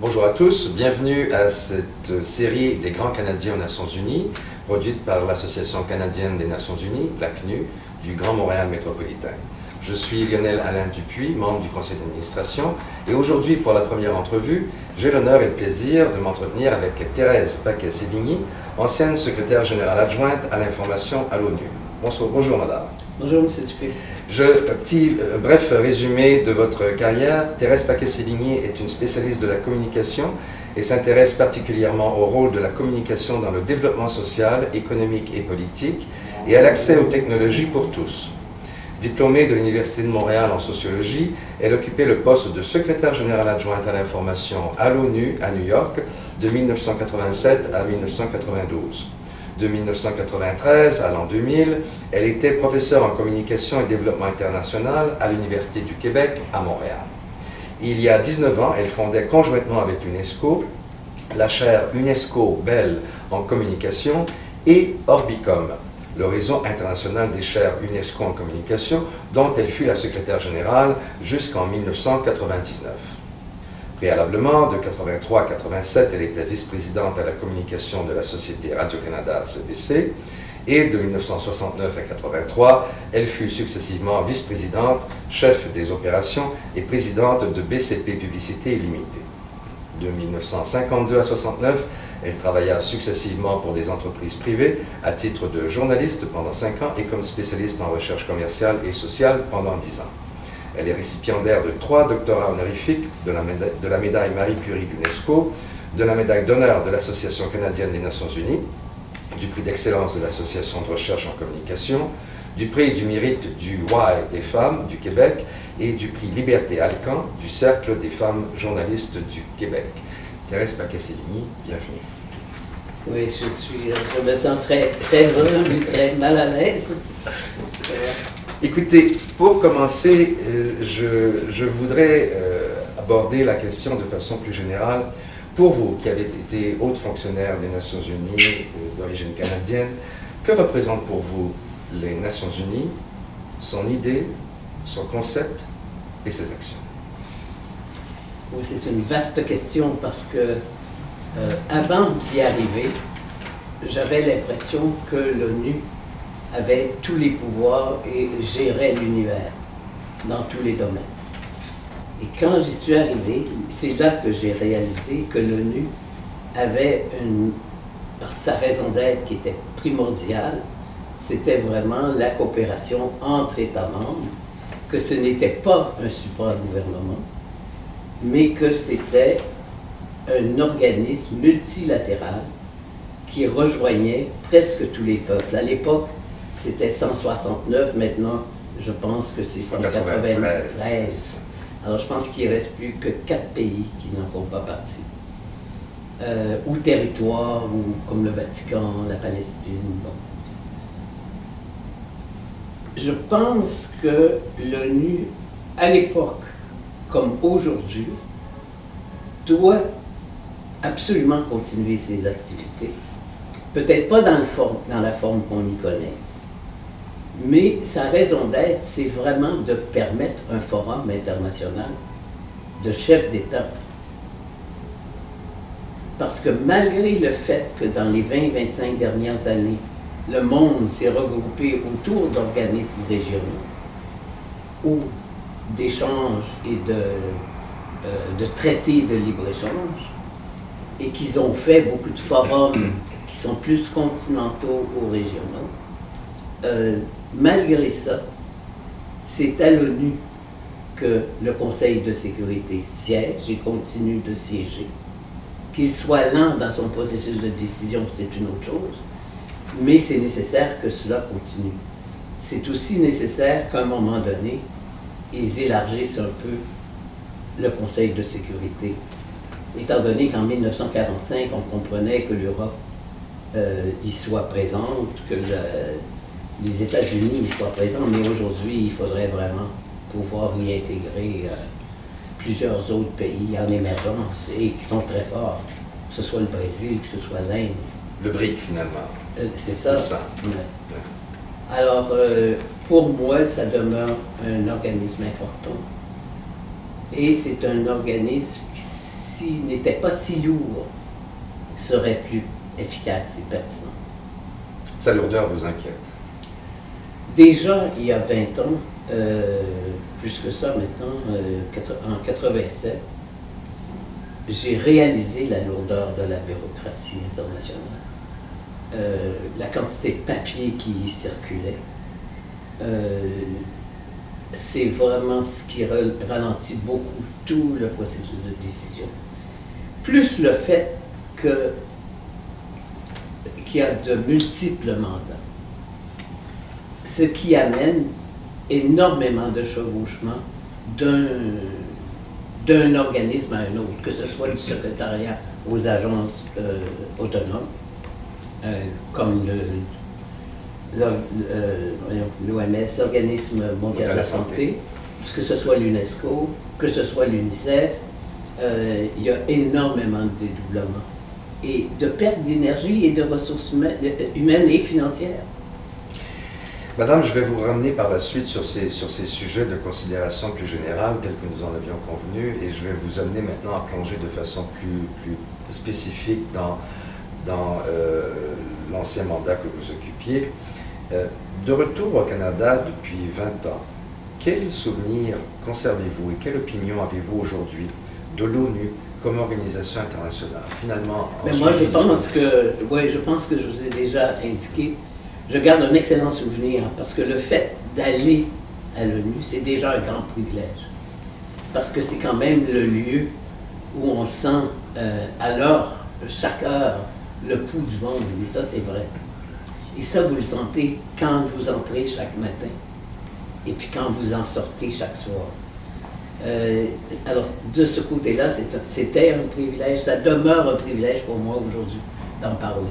Bonjour à tous, bienvenue à cette série des Grands Canadiens aux Nations Unies, produite par l'Association canadienne des Nations Unies, la CNU, du Grand Montréal métropolitain. Je suis Lionel Alain Dupuis, membre du conseil d'administration, et aujourd'hui, pour la première entrevue, j'ai l'honneur et le plaisir de m'entretenir avec Thérèse Paquet-Sévigny, ancienne secrétaire générale adjointe à l'information à l'ONU. Bonsoir, bonjour madame. Bonjour monsieur Dupuis. Je, petit euh, bref résumé de votre carrière. Thérèse Paquet-Sévigny est une spécialiste de la communication et s'intéresse particulièrement au rôle de la communication dans le développement social, économique et politique et à l'accès aux technologies pour tous. Diplômée de l'Université de Montréal en sociologie, elle occupait le poste de secrétaire générale adjointe à l'information à l'ONU à New York de 1987 à 1992 de 1993 à l'an 2000, elle était professeure en communication et développement international à l'Université du Québec à Montréal. Il y a 19 ans, elle fondait conjointement avec l'UNESCO la chaire UNESCO Bell en communication et Orbicom, réseau international des chaires UNESCO en communication, dont elle fut la secrétaire générale jusqu'en 1999. Préalablement, de 83 à 87, elle était vice-présidente à la communication de la Société Radio-Canada CBC. Et de 1969 à 83, elle fut successivement vice-présidente, chef des opérations et présidente de BCP Publicité Illimitée. De 1952 à 69, elle travailla successivement pour des entreprises privées à titre de journaliste pendant 5 ans et comme spécialiste en recherche commerciale et sociale pendant 10 ans. Elle est récipiendaire de trois doctorats honorifiques, de la, médaille, Marie Curie d'UNESCO, de la médaille d'honneur de l'Association canadienne des Nations Unies, du prix d'excellence de l'Association de recherche en communication, du prix du mérite du Y des femmes du Québec et du prix Liberté Alcan du Cercle des femmes journalistes du Québec. Thérèse Pacassellini, bienvenue. Oui, je suis, je me sens très, très heureux, mais très mal à l'aise. Écoutez, pour commencer, euh, je, voudrais euh, aborder la question de façon plus générale. Pour vous, qui avez été haute fonctionnaire des Nations Unies euh, d'origine canadienne, que représentent pour vous les Nations Unies, son idée, son concept et ses actions? Oui, C'est une vaste question parce que avant d'y arriver, j'avais l'impression que l'ONU avait tous les pouvoirs et gérait l'univers dans tous les domaines. Et quand j'y suis arrivé, c'est là que j'ai réalisé que l'ONU avait une, sa raison d'être qui était primordiale, c'était vraiment la coopération entre États membres, que ce n'était pas un supra-gouvernement, mais que c'était un organisme multilatéral qui rejoignait presque tous les peuples. À l'époque, c'était 169, maintenant je pense que c'est 193. Alors je pense qu'il ne reste plus que quatre pays qui n'en font pas partie. Euh, ou territoires, ou comme le Vatican, la Palestine. Je pense que l'ONU, à l'époque comme aujourd'hui, doit absolument continuer ses activités. Peut-être pas dans, le dans la forme qu'on y connaît, mais sa raison d'être, c'est vraiment de permettre un forum international de chefs d'État. Parce que malgré le fait que dans les 20-25 dernières années, le monde s'est regroupé autour d'organismes régionaux ou d'échanges et de, euh, de traités de libre-échange, et qu'ils ont fait beaucoup de forums qui sont plus continentaux ou régionaux, euh, malgré ça, c'est à l'ONU que le Conseil de sécurité siège et continue de siéger. Qu'il soit lent dans son processus de décision, c'est une autre chose, mais c'est nécessaire que cela continue. C'est aussi nécessaire qu'à un moment donné, ils élargissent un peu le Conseil de sécurité. Étant donné qu'en 1945, on comprenait que l'Europe euh, y soit présente, que le, les États-Unis soient présents, mais aujourd'hui, il faudrait vraiment pouvoir y intégrer euh, plusieurs autres pays en émergence et qui sont très forts, que ce soit le Brésil, que ce soit l'Inde. Le BRIC, finalement. Euh, c'est ça. ça. Alors, euh, pour moi, ça demeure un organisme important. Et c'est un organisme s'il n'était pas si lourd, serait plus efficace et pertinent. Sa lourdeur vous inquiète? Déjà, il y a 20 ans, euh, plus que ça maintenant, euh, en 87, j'ai réalisé la lourdeur de la bureaucratie internationale. Euh, la quantité de papier qui y circulait. c'est vraiment ce qui ralentit beaucoup tout le processus de décision. Plus le fait qu'il y a de multiples mandats ce qui amène énormément de chevauchements d'un organisme à un autre, que ce soit du secrétariat aux agences euh, autonomes, euh, comme l'OMS, l'Organisme mondial de la santé, que ce soit l'UNESCO, que ce soit l'UNICEF, euh, il y a énormément de dédoublements et de perte d'énergie et de ressources humaines et financières. Madame, je vais vous ramener par la suite sur ces, sur ces sujets de considération plus générale, tels que nous en avions convenu, et je vais vous amener maintenant à plonger de façon plus, plus spécifique dans, dans euh, l'ancien mandat que vous occupiez. Euh, de retour au Canada depuis 20 ans, quel souvenir conservez-vous et quelle opinion avez-vous aujourd'hui de l'ONU comme organisation internationale? Finalement, Mais moi, je pense que, ouais, je pense que je vous ai déjà indiqué je garde un excellent souvenir parce que le fait d'aller à l'ONU, c'est déjà un grand privilège. Parce que c'est quand même le lieu où on sent euh, alors, chaque heure, le pouls du monde. Et ça, c'est vrai. Et ça, vous le sentez quand vous entrez chaque matin et puis quand vous en sortez chaque soir. Euh, alors, de ce côté-là, c'était un privilège, ça demeure un privilège pour moi aujourd'hui d'en parler.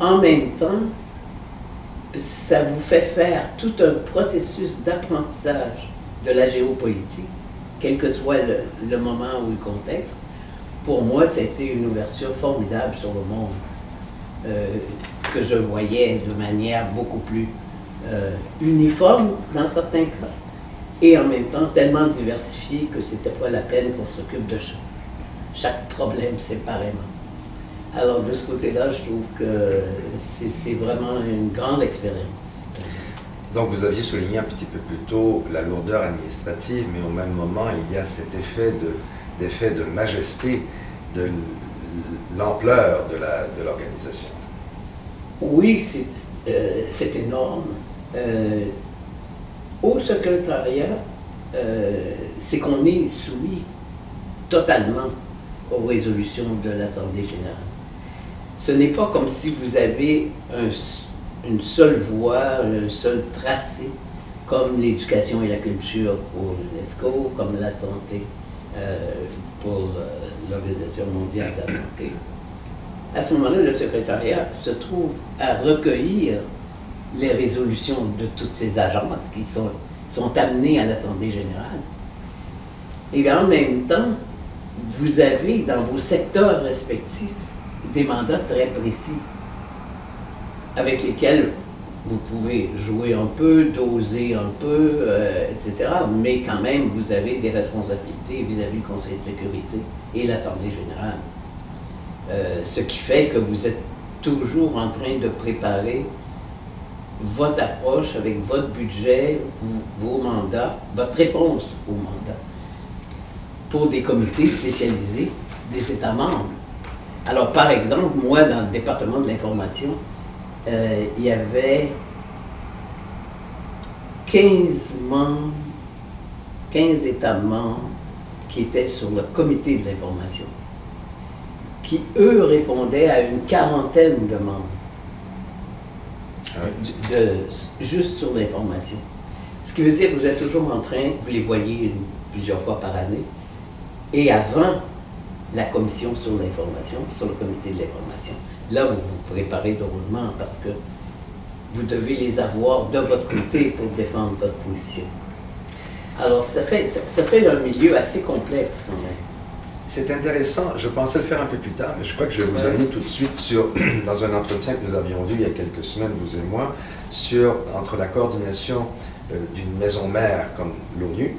En même temps, ça vous fait faire tout un processus d'apprentissage de la géopolitique, quel que soit le, moment ou le contexte. Pour moi, c'était une ouverture formidable sur le monde euh, que je voyais de manière beaucoup plus euh, uniforme dans certains cas et en même temps tellement diversifiée que c'était pas la peine qu'on s'occupe de chaque problème séparément. Alors, de ce côté-là, je trouve que c'est vraiment une grande expérience. Donc, vous aviez souligné un petit peu plus tôt la lourdeur administrative, mais au même moment, il y a cet effet de, de majesté, de l'ampleur de l'organisation. oui, c'est euh, énorme. Euh, au secrétariat, euh, c'est qu'on est soumis totalement aux résolutions de l'Assemblée générale ce n'est pas comme si vous avez une seule voie, un seul tracé, comme l'éducation et la culture pour l'UNESCO, comme la santé euh, pour euh, l'Organisation mondiale de la santé. À ce moment-là, le secrétariat se trouve à recueillir les résolutions de toutes ces agences qui sont, sont amenées à l'Assemblée générale. Et en même temps, vous avez dans vos secteurs respectifs des mandats très précis avec lesquels vous pouvez jouer un peu, doser un peu, euh, etc. Mais quand même, vous avez des responsabilités vis-à-vis du Conseil de sécurité et l'Assemblée générale. Euh, ce qui fait que vous êtes toujours en train de préparer votre approche avec votre budget, vos mandats, votre réponse aux mandats pour des comités spécialisés des États membres. Alors, par exemple, moi, dans le département de l'information, euh, il y avait 15 membres, 15 États membres qui étaient sur le comité de l'information, qui, eux, répondaient à une quarantaine de membres. Ah juste sur l'information. Ce qui veut dire que vous êtes toujours en train, vous les voyez plusieurs fois par année, et avant la commission sur l'information, sur le comité de l'information. Là, vous vous préparez drôlement parce que vous devez les avoir de votre côté pour défendre votre position. Alors, ça fait, ça, fait un milieu assez complexe quand même. C'est intéressant. Je pensais le faire un peu plus tard, mais je crois que je vais vous amener tout de suite sur, dans un entretien que nous avions eu il y a quelques semaines, vous et moi, sur entre la coordination euh, d'une maison mère comme l'ONU,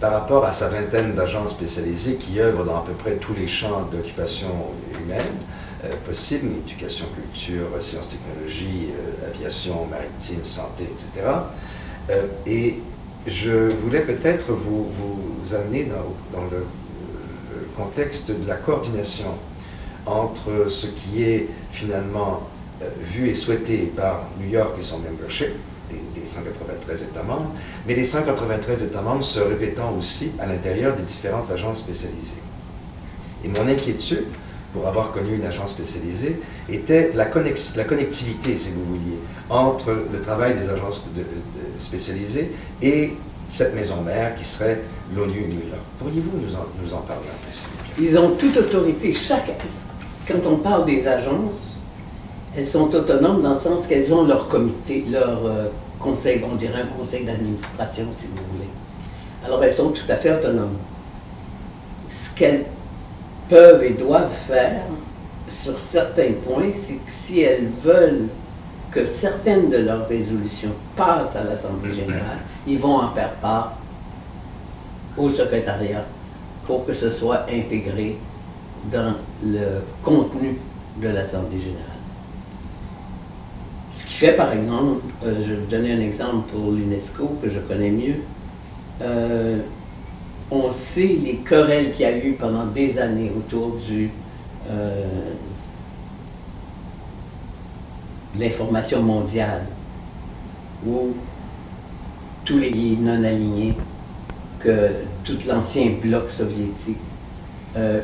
par rapport à sa vingtaine d'agences spécialisées qui œuvrent dans à peu près tous les champs d'occupation humaine euh, possibles, éducation, culture, sciences, technologies, euh, aviation, maritime, santé, etc. Euh, et je voulais peut-être vous, vous, amener dans, dans le, contexte de la coordination entre ce qui est finalement vu et souhaité par New York et son membership, les 193 États membres, mais les 193 États membres se répétant aussi à l'intérieur des différentes agences spécialisées. Et mon inquiétude, pour avoir connu une agence spécialisée, était la, connectivité, si vous vouliez, entre le travail des agences spécialisées et cette maison mère qui serait l'ONU New York. Pourriez-vous nous en, nous en parler un peu, s'il vous plaît? Ils ont toute autorité. Chaque, quand on parle des agences, elles sont autonomes dans le sens qu'elles ont leur comité, leur euh, conseil, on dirait un conseil d'administration, si vous voulez. Alors, elles sont tout à fait autonomes. Ce qu'elles peuvent et doivent faire sur certains points, c'est que si elles veulent que certaines de leurs résolutions passent à l'Assemblée générale, ils vont en faire part au secrétariat pour que ce soit intégré dans le contenu de l'Assemblée générale. Ce qui fait, par exemple, euh, je vais vous donner un exemple pour l'UNESCO que je connais mieux. Euh, on sait les querelles qu'il y a eu pendant des années autour du euh, l'information mondiale, où tous les non alignés, que tout l'ancien bloc soviétique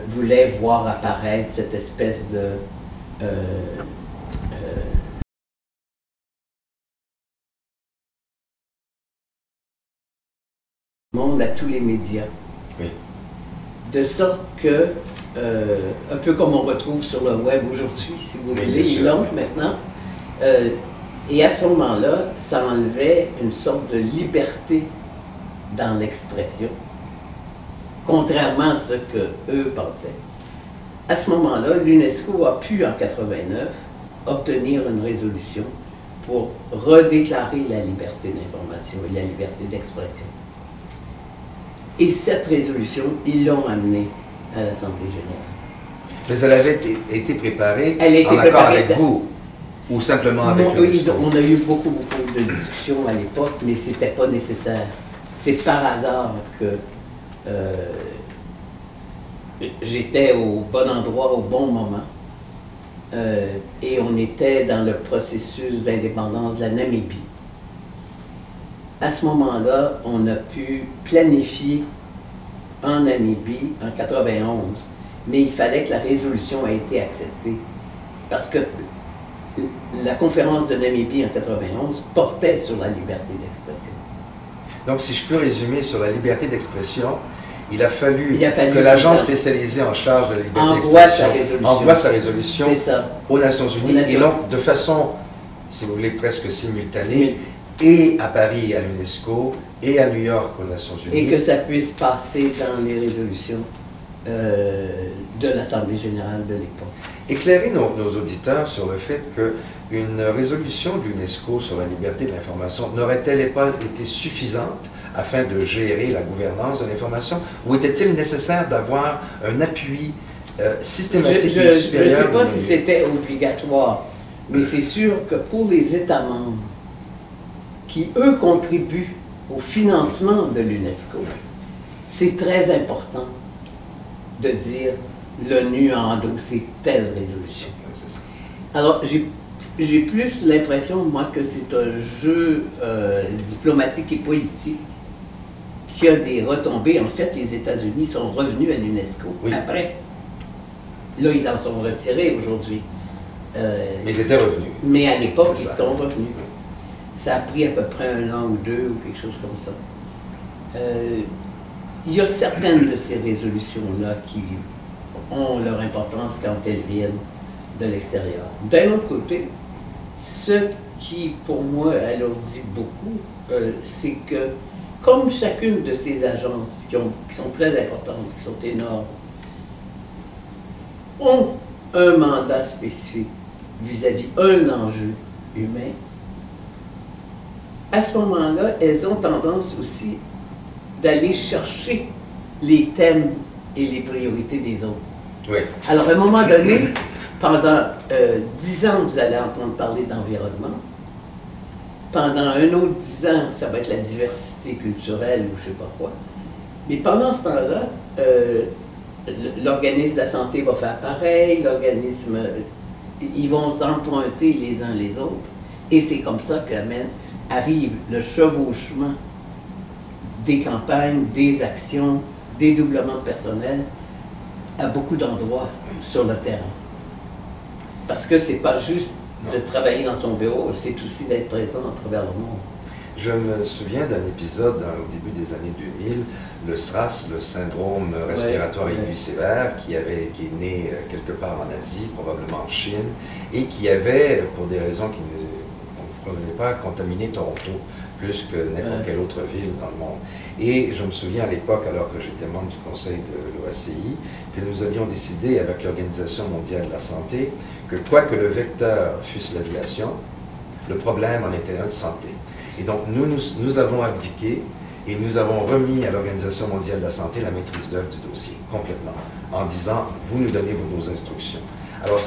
voulait voir apparaître cette espèce de monde à tous les médias. De sorte que, euh, un peu comme on retrouve sur le web aujourd'hui, si vous voulez, il maintenant. Euh, et à ce moment-là, ça enlevait une sorte de liberté dans l'expression, contrairement à ce que eux pensaient. À ce moment-là, l'UNESCO a pu, en 89, obtenir une résolution pour redéclarer la liberté d'information et la liberté d'expression. Et cette résolution, ils l'ont amenée à l'Assemblée générale. Mais elle avait été préparée elle en accord avec vous ou simplement avec non, oui, On a eu beaucoup, beaucoup de discussions à l'époque, mais ce n'était pas nécessaire. C'est par hasard que euh, j'étais au bon endroit au bon moment. Euh, et on était dans le processus d'indépendance de la Namibie à ce moment-là, on a pu planifier en Namibie en 91, mais il fallait que la résolution ait été acceptée. Parce que la conférence de Namibie en 91 portait sur la liberté d'expression. Donc, si je peux résumer sur la liberté d'expression, il a fallu, que l'agence spécialisée en charge de la liberté d'expression envoie sa résolution aux Nations Unies, et donc de façon, si vous voulez, presque simultanée, et à Paris à l'UNESCO et à New York aux Nations Unies. Et que ça puisse passer dans les résolutions euh, de l'Assemblée générale de l'époque. Éclairer nos, auditeurs sur le fait qu'une résolution de l'UNESCO sur la liberté de l'information n'aurait-elle pas été suffisante afin de gérer la gouvernance de l'information? Ou était-il nécessaire d'avoir un appui euh, systématique et supérieur? Je ne sais pas si c'était obligatoire, mais c'est sûr que pour les États membres, qui, eux, contribuent au financement de l'UNESCO, c'est très important de dire l'ONU a endossé telle résolution. Alors, j'ai plus l'impression, moi, que c'est un jeu euh, diplomatique et politique qui a des retombées. En fait, les États-Unis sont revenus à l'UNESCO après. Là, ils en sont retirés aujourd'hui. Euh, mais ils étaient revenus. Mais à l'époque, ils sont revenus. Ça a pris à peu près un an ou deux ou quelque chose comme ça. Euh, il y a certaines de ces résolutions-là qui ont leur importance quand elles viennent de l'extérieur. D'un autre côté, ce qui, pour moi, alourdit beaucoup, euh, c'est que, comme chacune de ces agences, qui, qui sont très importantes, qui sont énormes, ont un mandat spécifique vis-à-vis d'un enjeu humain, à ce moment-là, elles ont tendance aussi d'aller chercher les thèmes et les priorités des autres. Oui. Alors, à un moment donné, pendant euh, dix ans, vous allez entendre parler d'environnement. Pendant un autre dix ans, ça va être la diversité culturelle ou je ne sais pas quoi. Mais pendant ce temps-là, euh, l'organisme de la santé va faire pareil, l'organisme, ils vont s'emprunter les uns les autres. Et c'est comme ça qu'arrive le chevauchement des campagnes, des actions, des doublements de personnel à beaucoup d'endroits sur le terrain. Parce que c'est pas juste de travailler dans son bureau, c'est aussi d'être présent à travers le monde. Je me souviens d'un épisode au début des années 2000, le SRAS, le syndrome respiratoire aigu sévère, qui, avait, qui est né euh, quelque part en Asie, probablement en Chine, et qui avait, pour des raisons qui ne provenaient pas, contaminé Toronto plus que n'importe quelle autre ville dans le monde. Et je me souviens à l'époque, alors que j'étais membre du conseil de l'OACI, que nous avions décidé avec l'Organisation mondiale de la santé que quoi que le vecteur fût l'aviation, le problème en était un de santé. Et donc nous, nous, avons abdiqué et nous avons remis à l'Organisation mondiale de la santé la maîtrise d'œuvre du dossier, complètement, en disant, vous nous donnez vos, instructions. Alors,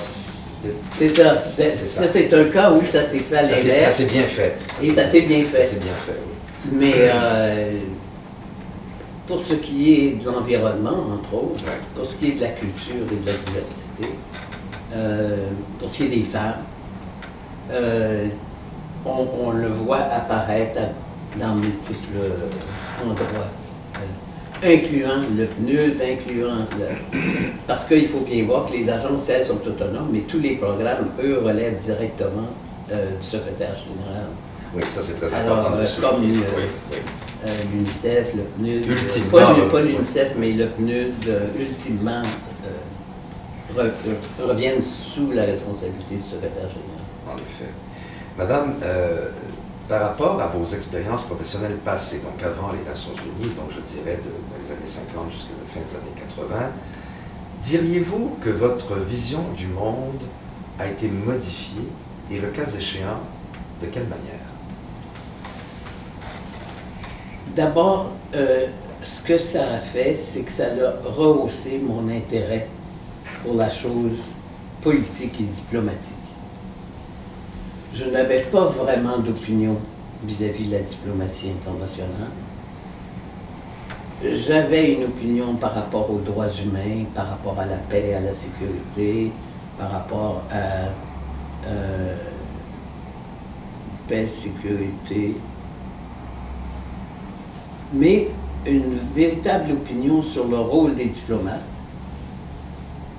c'est ça. Ça, c'est un cas où ça s'est fait à l'inverse. Ça s'est bien fait. et ça s'est bien fait. Ça bien fait, oui. Mais euh, pour ce qui est de l'environnement, entre autres, pour ce qui est de la culture et de la diversité, euh, pour ce qui est des femmes, euh, on, le voit apparaître dans multiples endroits, incluant le PNUD, incluant le... Parce qu'il faut bien voir que les agences, elles, sont autonomes, mais tous les programmes, eux, relèvent directement euh, du secrétaire général. Oui, ça c'est très important de Comme l'UNICEF, le PNUD, pas, pas l'UNICEF, mais le PNUD, ultimement, reviennent sous la responsabilité du secrétaire général. En effet. Madame, euh, par rapport à vos expériences professionnelles passées, donc avant les Nations Unies, donc je dirais de, les années 50 jusqu'à la fin des années 80, diriez-vous que votre vision du monde a été modifiée et le cas échéant, de quelle manière? D'abord, euh, ce que ça a fait, c'est que ça a rehaussé mon intérêt pour la chose politique et diplomatique. Je n'avais pas vraiment d'opinion vis-à-vis de la diplomatie internationale. J'avais une opinion par rapport aux droits humains, par rapport à la paix, à la sécurité, par rapport à euh, paix, sécurité, mais une véritable opinion sur le rôle des diplomates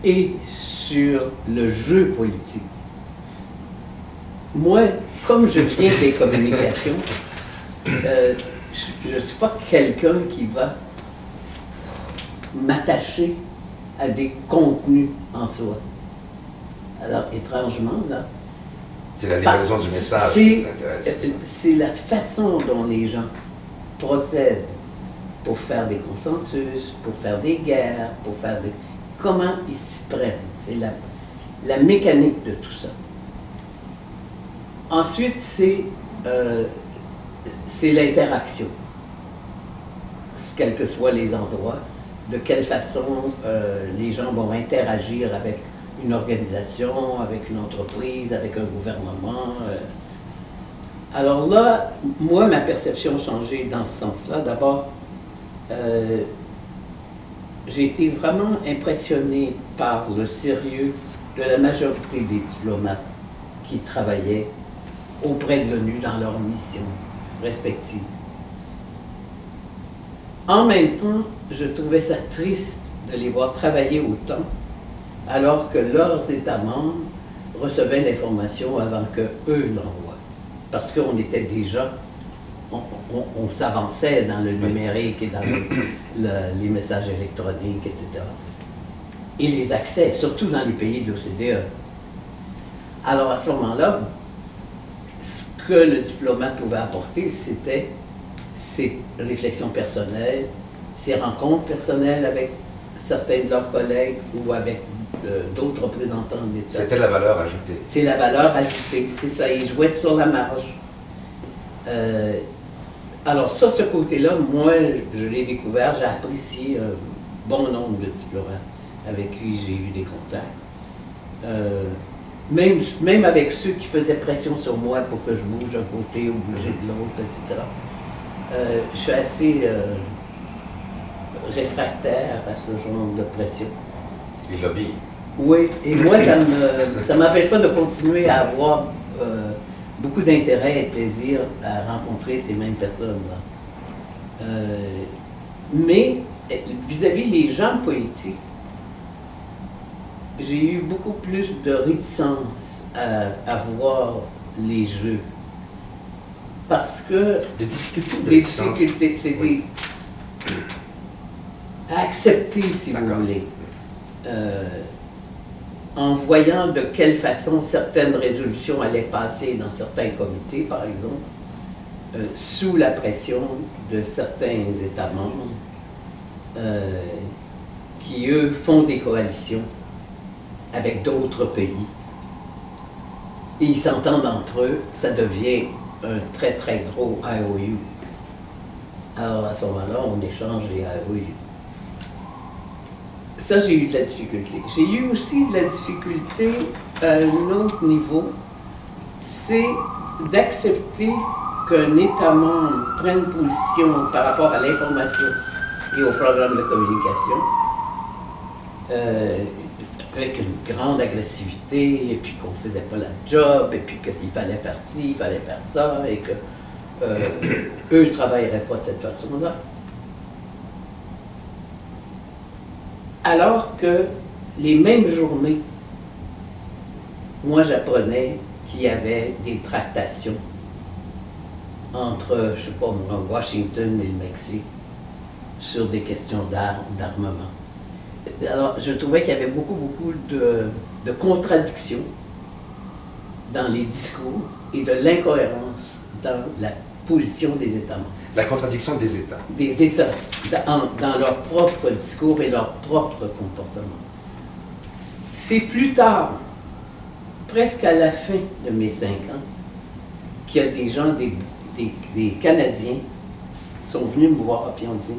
et sur le jeu politique. Moi, comme je viens des communications, euh, je ne suis pas quelqu'un qui va m'attacher à des contenus en soi. Alors, étrangement, là. C'est la livraison du message qui vous intéresse. C'est la façon dont les gens procèdent pour faire des consensus, pour faire des guerres, pour faire des. Comment ils s'y prennent. C'est la, la mécanique de tout ça. Ensuite, euh, c'est l'interaction, quels que soient les endroits, de quelle façon euh, les gens vont interagir avec une organisation, avec une entreprise, avec un gouvernement. Euh. Alors là, moi, ma perception a changé dans ce sens-là. D'abord, j'ai été vraiment impressionné par le sérieux de la majorité des diplomates qui travaillaient auprès de l'ONU dans leurs missions respectives. En même temps, je trouvais ça triste de les voir travailler autant alors que leurs États membres recevaient l'information avant que eux l'envoient. Parce qu'on était déjà, on, s'avançait dans le numérique et dans les messages électroniques, etc. Et les accès, surtout dans les pays de l'OCDE. Alors à ce moment-là, que le diplomate pouvait apporter, c'était ses réflexions personnelles, ses rencontres personnelles avec certains de leurs collègues ou avec euh, d'autres représentants de l'État. C'était la valeur ajoutée. C'est la valeur ajoutée, c'est ça. Ils jouaient sur la marge. Euh, Alors ça, ce côté-là, moi, je l'ai découvert, j'ai apprécié un bon nombre de diplomates avec qui j'ai eu des contacts. Euh, même, même avec ceux qui faisaient pression sur moi pour que je bouge d'un côté ou bouger de l'autre, etc. Euh, je suis assez euh, réfractaire à ce genre de pression. Il lobby. Oui, et moi, ça ne ça m'empêche pas de continuer à avoir euh, beaucoup d'intérêt et de plaisir à rencontrer ces mêmes personnes-là. mais vis-à-vis des gens politiques, j'ai eu beaucoup plus de réticence à, à voir les jeux. Parce que. Difficultés de difficultés, Oui. des- à accepter, si vous voulez. Euh, en voyant de quelle façon certaines résolutions allaient passer dans certains comités, par exemple, euh, sous la pression de certains États membres, euh, qui, eux, font des coalitions avec d'autres pays. Et ils s'entendent entre eux, ça devient un très très gros IOU. Alors à ce moment-là, on échange les IOU. Ça, j'ai eu de la difficulté. J'ai eu aussi de la difficulté à un autre niveau, c'est d'accepter qu'un État membre prenne position par rapport à l'information et au programme de communication euh, avec une grande agressivité, et puis qu'on ne faisait pas la job, et puis qu'il fallait faire ci, il fallait faire ça, et que euh, eux ne travailleraient pas de cette façon-là. Alors que les mêmes journées, moi j'apprenais qu'il y avait des tractations entre, je sais pas Washington et le Mexique sur des questions d'armes, d'armement. Alors, je trouvais qu'il y avait beaucoup, beaucoup de, de contradictions dans les discours et de l'incohérence dans la position des États membres. La contradiction des États. Des États dans, dans leur propre discours et leur propre comportement. C'est plus tard, presque à la fin de mes cinq ans, qu'il y a des gens, des, des, des Canadiens, qui sont venus me voir et ont dit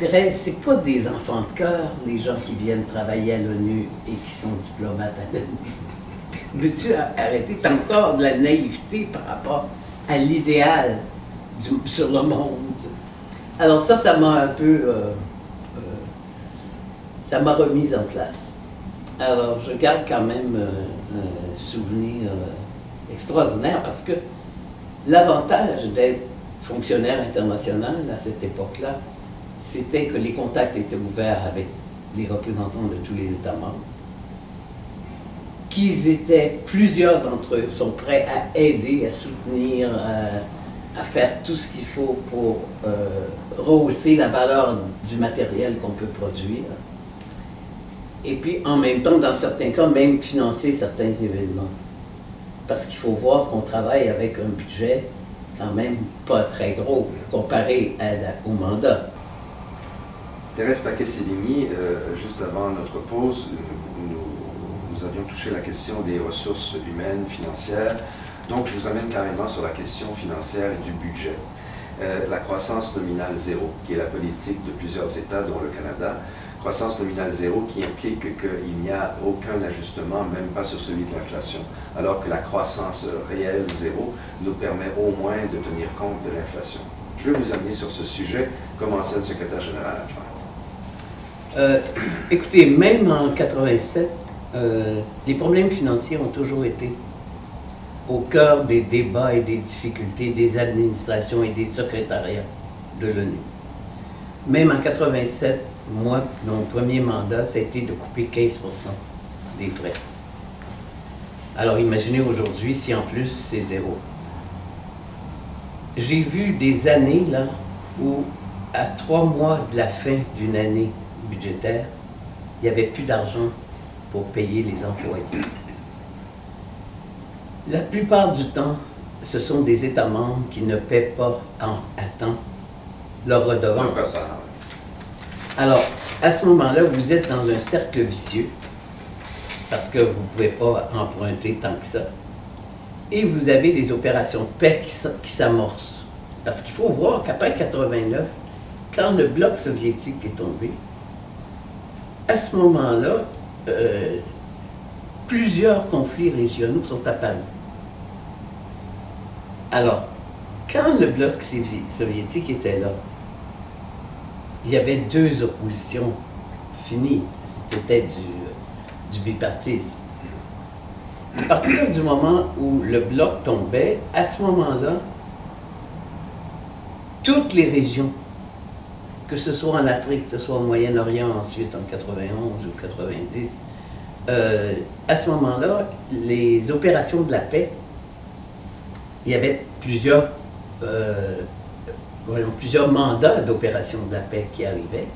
C'est pas des enfants de cœur, les gens qui viennent travailler à l'ONU et qui sont diplomates à l'ONU. Veux-tu arrêter T'as encore de la naïveté par rapport à l'idéal sur le monde? Alors ça, ça m'a un peu... euh, euh, ça m'a remise en place. Alors, je garde quand même euh, un souvenir extraordinaire parce que l'avantage d'être fonctionnaire international à cette époque-là, c'était que les contacts étaient ouverts avec les représentants de tous les États membres, qu'ils étaient, plusieurs d'entre eux sont prêts à aider, à soutenir, à, à faire tout ce qu'il faut pour euh, rehausser la valeur du matériel qu'on peut produire. Et puis, en même temps, dans certains cas, même financer certains événements. Parce qu'il faut voir qu'on travaille avec un budget quand même pas très gros comparé au mandat. Thérèse Paquet-Séligny, euh, juste avant notre pause, nous, nous- avions touché la question des ressources humaines, financières. Donc, je vous amène carrément sur la question financière et du budget. Euh, la croissance nominale zéro, qui est la politique de plusieurs États, dont le Canada. Croissance nominale zéro qui implique qu'il n'y a aucun ajustement, même pas sur celui de l'inflation, alors que la croissance réelle zéro nous permet au moins de tenir compte de l'inflation. Je vais vous amener sur ce sujet, comme ancien secrétaire général adjoint. Euh, écoutez, même en 87, euh, les problèmes financiers ont toujours été au cœur des débats et des difficultés des administrations et des secrétariats de l'ONU. Même en 87, moi, mon premier mandat, ça a été de couper 15 des frais. Alors imaginez aujourd'hui si en plus c'est zéro. J'ai vu des années là où à trois mois de la fin d'une année budgétaire, il n'y avait plus d'argent pour payer les employés. La plupart du temps, ce sont des États membres qui ne paient pas en, à temps leur redevance. Alors, à ce moment-là, vous êtes dans un cercle vicieux parce que vous ne pouvez pas emprunter tant que ça. Et vous avez des opérations de paix qui s'amorcent. Parce qu'il faut voir qu'après 89, quand le bloc soviétique est tombé, à ce moment-là, euh, plusieurs conflits régionaux sont apparus. Alors, quand le bloc soviétique était là, il y avait deux oppositions finies. C'était du, du bipartisme. À partir du moment où le bloc tombait, à ce moment-là, toutes les régions, que ce soit en Afrique, que ce soit au Moyen-Orient, ensuite en 91 ou 90, euh, à ce moment-là, les opérations de la paix, il y avait plusieurs, euh, plusieurs mandats d'opérations de la paix qui arrivaient,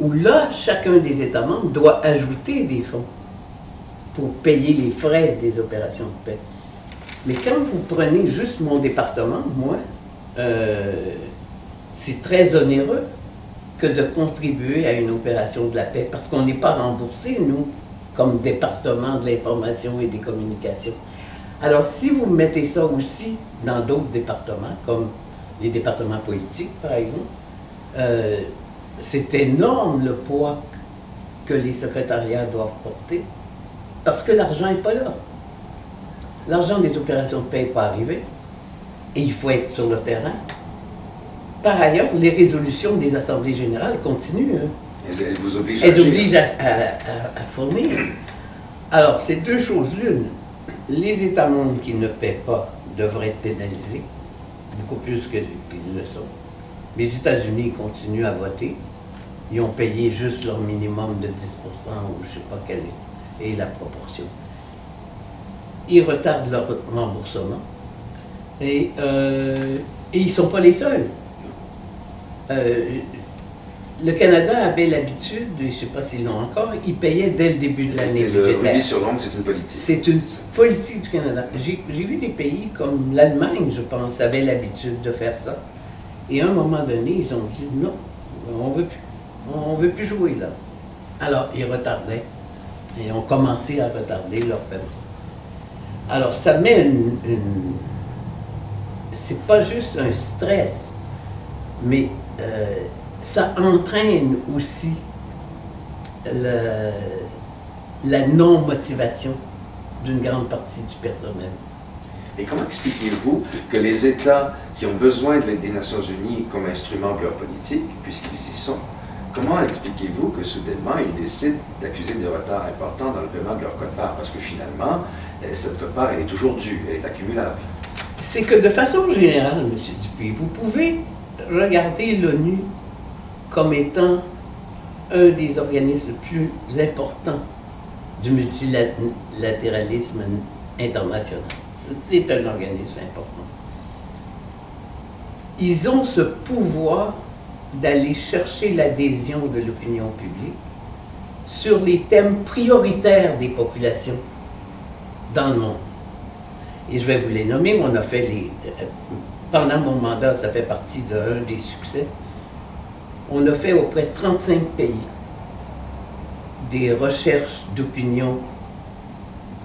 où là, chacun des États membres doit ajouter des fonds pour payer les frais des opérations de paix. Mais quand vous prenez juste mon département, moi, euh, c'est très onéreux que de contribuer à une opération de la paix, parce qu'on n'est pas remboursé, nous, comme département de l'information et des communications. Alors, si vous mettez ça aussi dans d'autres départements, comme les départements politiques, par exemple, euh, c'est énorme le poids que les secrétariats doivent porter, parce que l'argent n'est pas là. L'argent des opérations de paix n'est pas arrivé et il faut être sur le terrain. Par ailleurs, les résolutions des assemblées générales continuent. Hein. Elles, vous obligent, elles obligent à, fournir. Alors, c'est deux choses l'une. Les États membres qui ne paient pas devraient être pénalisés, beaucoup plus qu'ils le sont. Les États-Unis continuent à voter. Ils ont payé juste leur minimum de 10% ou je ne sais pas quelle est la proportion. Ils retardent leur remboursement. Et, euh, et ils ne sont pas les seuls. Euh, le Canada avait l'habitude, je ne sais pas s'ils l'ont encore, ils payaient dès le début de l'année budgétaire. Le sur l'ongle, c'est une politique. C'est une politique du Canada. J'ai vu des pays comme l'Allemagne, je pense, avaient l'habitude de faire ça. Et à un moment donné, ils ont dit non, on ne veut plus. On veut plus jouer là. Alors, ils retardaient et ont commencé à retarder leur paiement. Alors, ça met une c'est pas juste un stress, mais euh, ça entraîne aussi la non-motivation d'une grande partie du personnel. Et comment expliquez-vous que les États qui ont besoin de l'aide des Nations Unies comme instrument de leur politique, puisqu'ils y sont, comment expliquez-vous que soudainement ils décident d'accuser des retards importants dans le paiement de leur code-part Parce que finalement, euh, cette code-part, elle est toujours due, elle est accumulable c'est que de façon générale, M. Dupuis, vous pouvez regarder l'ONU comme étant un des organismes les plus importants du multilatéralisme international. C'est un organisme important. Ils ont ce pouvoir d'aller chercher l'adhésion de l'opinion publique sur les thèmes prioritaires des populations dans le monde et je vais vous les nommer. On a fait les. Pendant mon mandat, ça fait partie d'un des succès. On a fait auprès de 35 pays des recherches d'opinion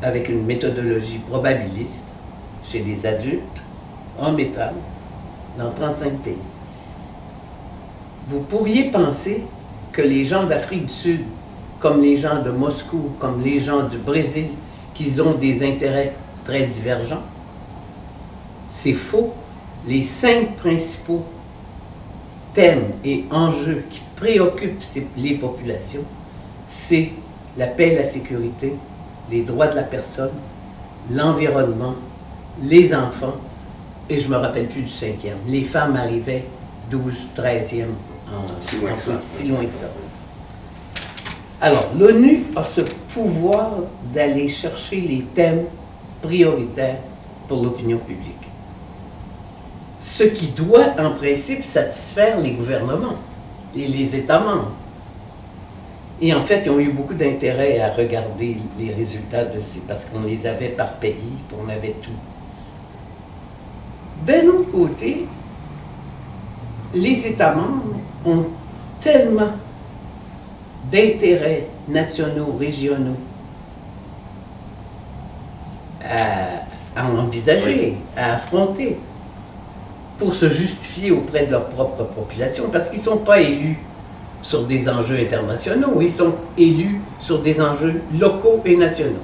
avec une méthodologie probabiliste chez les adultes, hommes et femmes, dans 35 pays. Vous pourriez penser que les gens d'Afrique du Sud, comme les gens de Moscou, comme les gens du Brésil, qu'ils ont des intérêts très divergents. C'est faux. Les cinq principaux thèmes et enjeux qui préoccupent les populations, c'est la paix et la sécurité, les droits de la personne, l'environnement, les enfants, et je me rappelle plus du cinquième. Les femmes arrivaient 12, 13e en, si loin, si loin que ça. Alors, l'ONU a ce pouvoir d'aller chercher les thèmes prioritaire pour l'opinion publique. Ce qui doit en principe satisfaire les gouvernements et les États membres. Et en fait, ils ont eu beaucoup d'intérêt à regarder les résultats de ces, parce qu'on les avait par pays, on avait tout. D'un autre côté, les États membres ont tellement d'intérêts nationaux, régionaux, à envisager, à affronter, pour se justifier auprès de leur propre population, parce qu'ils ne sont pas élus sur des enjeux internationaux, ils sont élus sur des enjeux locaux et nationaux.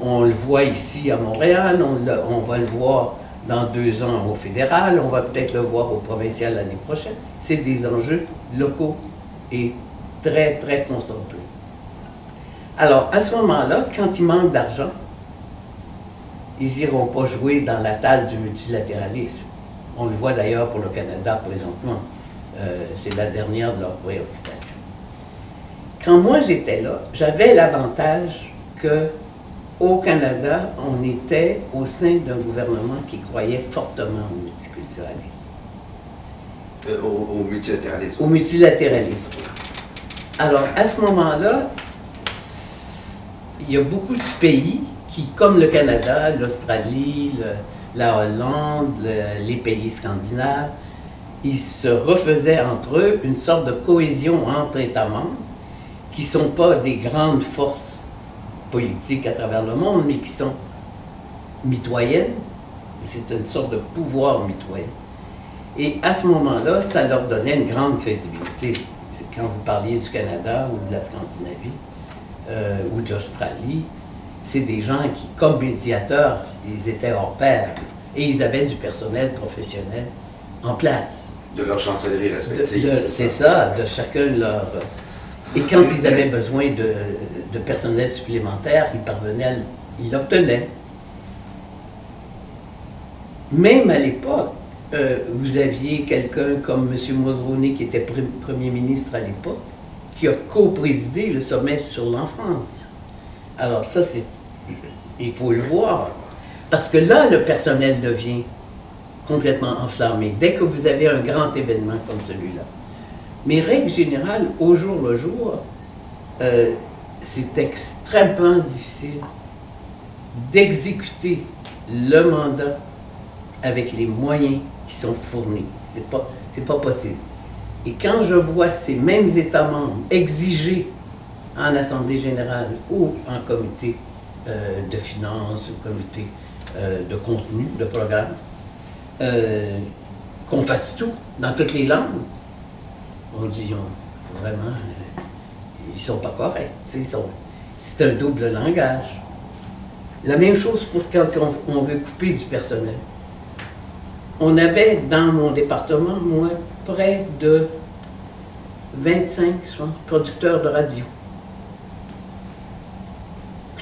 On le voit ici à Montréal, on, va le voir dans deux ans au fédéral, on va peut-être le voir au provincial l'année prochaine. C'est des enjeux locaux et très, très concentrés. Alors, à ce moment-là, quand il manque d'argent, ils n'iront pas jouer dans la table du multilatéralisme. On le voit d'ailleurs pour le Canada présentement. Euh, c'est la dernière de leurs préoccupations. Quand moi j'étais là, j'avais l'avantage que au Canada, on était au sein d'un gouvernement qui croyait fortement au multiculturalisme. Euh, au, au, multilatéralisme. Au multilatéralisme. Alors, à ce moment-là, il y a beaucoup de pays qui, comme le Canada, l'Australie, la Hollande, les pays scandinaves, ils se refaisaient entre eux une sorte de cohésion entre États membres qui ne sont pas des grandes forces politiques à travers le monde, mais qui sont mitoyennes. C'est une sorte de pouvoir mitoyen. Et à ce moment-là, ça leur donnait une grande crédibilité. Quand vous parliez du Canada ou de la Scandinavie euh, ou de l'Australie, c'est des gens qui, comme médiateurs, ils étaient hors pair et ils avaient du personnel professionnel en place. De leur chancellerie respective. C'est ça. de chacun leur. Et quand ils avaient besoin de, personnel supplémentaire, ils parvenaient, ils l'obtenaient. Même à l'époque, euh, vous aviez quelqu'un comme M. Mulroney, qui était premier ministre à l'époque, qui a co-présidé le sommet sur l'enfance. Alors ça, c'est, il faut le voir. Parce que là, le personnel devient complètement enflammé dès que vous avez un grand événement comme celui-là. Mais règle générale, au jour le jour, euh, c'est extrêmement difficile d'exécuter le mandat avec les moyens qui sont fournis. C'est pas, pas possible. Et quand je vois ces mêmes États membres exiger en Assemblée générale ou en comité euh, de finances ou comité euh, de contenu, de programme, euh, qu'on fasse tout dans toutes les langues. On dit, vraiment, ils sont pas corrects. c'est un double langage. La même chose pour quand on, veut couper du personnel. On avait dans mon département, moi, près de 25 producteurs de radio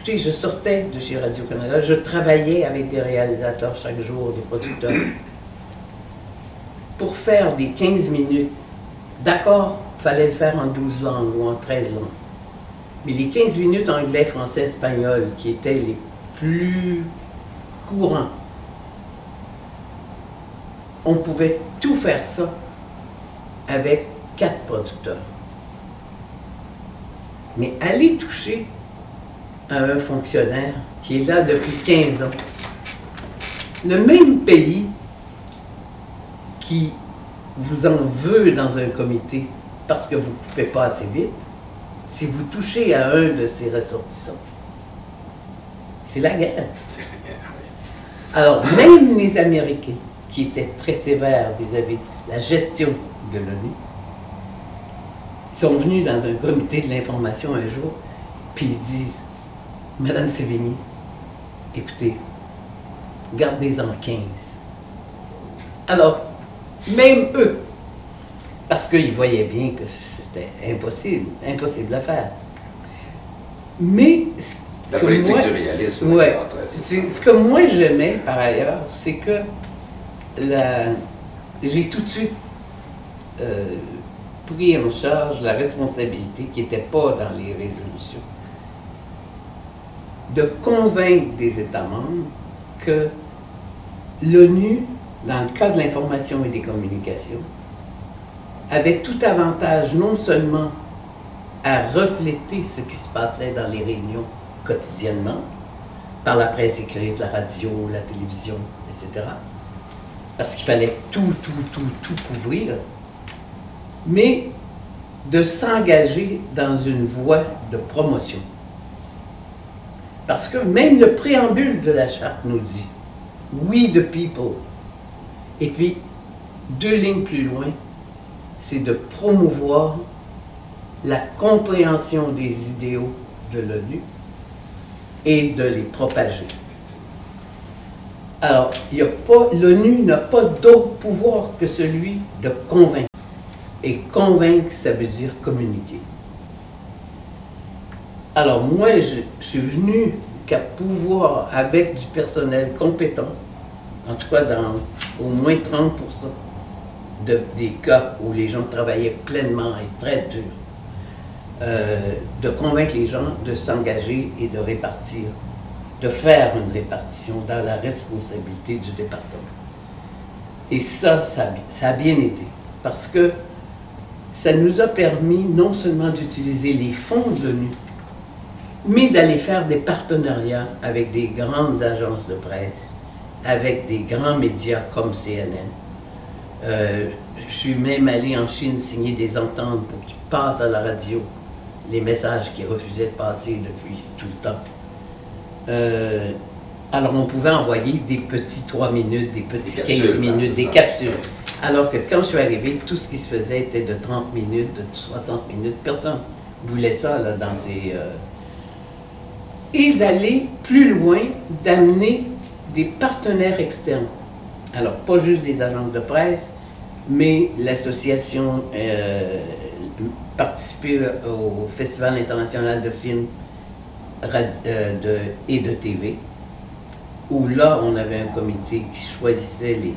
je sortais de chez Radio-Canada, je travaillais avec des réalisateurs chaque jour, des producteurs, pour faire des 15 minutes. D'accord, fallait le faire en 12 langues ou en 13 langues. Mais les 15 minutes anglais, français, espagnol, qui étaient les plus courants, on pouvait tout faire ça avec quatre producteurs. Mais aller toucher un fonctionnaire qui est là depuis 15 ans. Le même pays qui vous en veut dans un comité parce que vous ne coupez pas assez vite, si vous touchez à un de ses ressortissants, c'est la guerre. Alors, même les Américains, qui étaient très sévères vis-à-vis de la gestion de l'ONU, sont venus dans un comité de l'information un jour, puis ils disent Madame Sévigny, écoutez, gardez-en 15. Alors, même eux, parce qu'ils voyaient bien que c'était impossible, impossible à faire. Mais la politique du réalisme. Ouais, ce que moi j'aimais par ailleurs, c'est que j'ai tout de suite euh, pris en charge la responsabilité qui n'était pas dans les résolutions de convaincre des États membres que l'ONU, dans le cas de l'information et des communications, avait tout avantage non seulement à refléter ce qui se passait dans les réunions quotidiennement, par la presse écrite, la radio, la télévision, etc., parce qu'il fallait tout, tout, tout, tout couvrir, mais de s'engager dans une voie de promotion Parce que même le préambule de la charte nous dit We the people. Et puis, deux lignes plus loin, c'est de promouvoir la compréhension des idéaux de l'ONU et de les propager. Alors, l'ONU n'a pas d'autre pouvoir que celui de convaincre. Et convaincre, ça veut dire communiquer. Alors moi, je, suis venu qu'à pouvoir, avec du personnel compétent, en tout cas dans au moins 30% des cas où les gens travaillaient pleinement et très dur, euh, de convaincre les gens de s'engager et de répartir, de faire une répartition dans la responsabilité du département. Et ça, ça, ça a bien été, parce que ça nous a permis non seulement d'utiliser les fonds de l'ONU, mais d'aller faire des partenariats avec des grandes agences de presse, avec des grands médias comme CNN. Euh, je suis même allé en Chine signer des ententes pour qu'ils passent à la radio les messages qu'ils refusaient de passer depuis tout le temps. Euh, alors on pouvait envoyer des petits 3 minutes, des petits 15 minutes, des capsules. Alors que quand je suis arrivé, tout ce qui se faisait était de 30 minutes, de 60 minutes. Personne voulait ça là, dans ces... Euh, et d'aller plus loin, d'amener des partenaires externes. Alors, pas juste des agences de presse, mais l'association euh, participer au Festival international de films euh, et de TV, où là, on avait un comité qui choisissait les,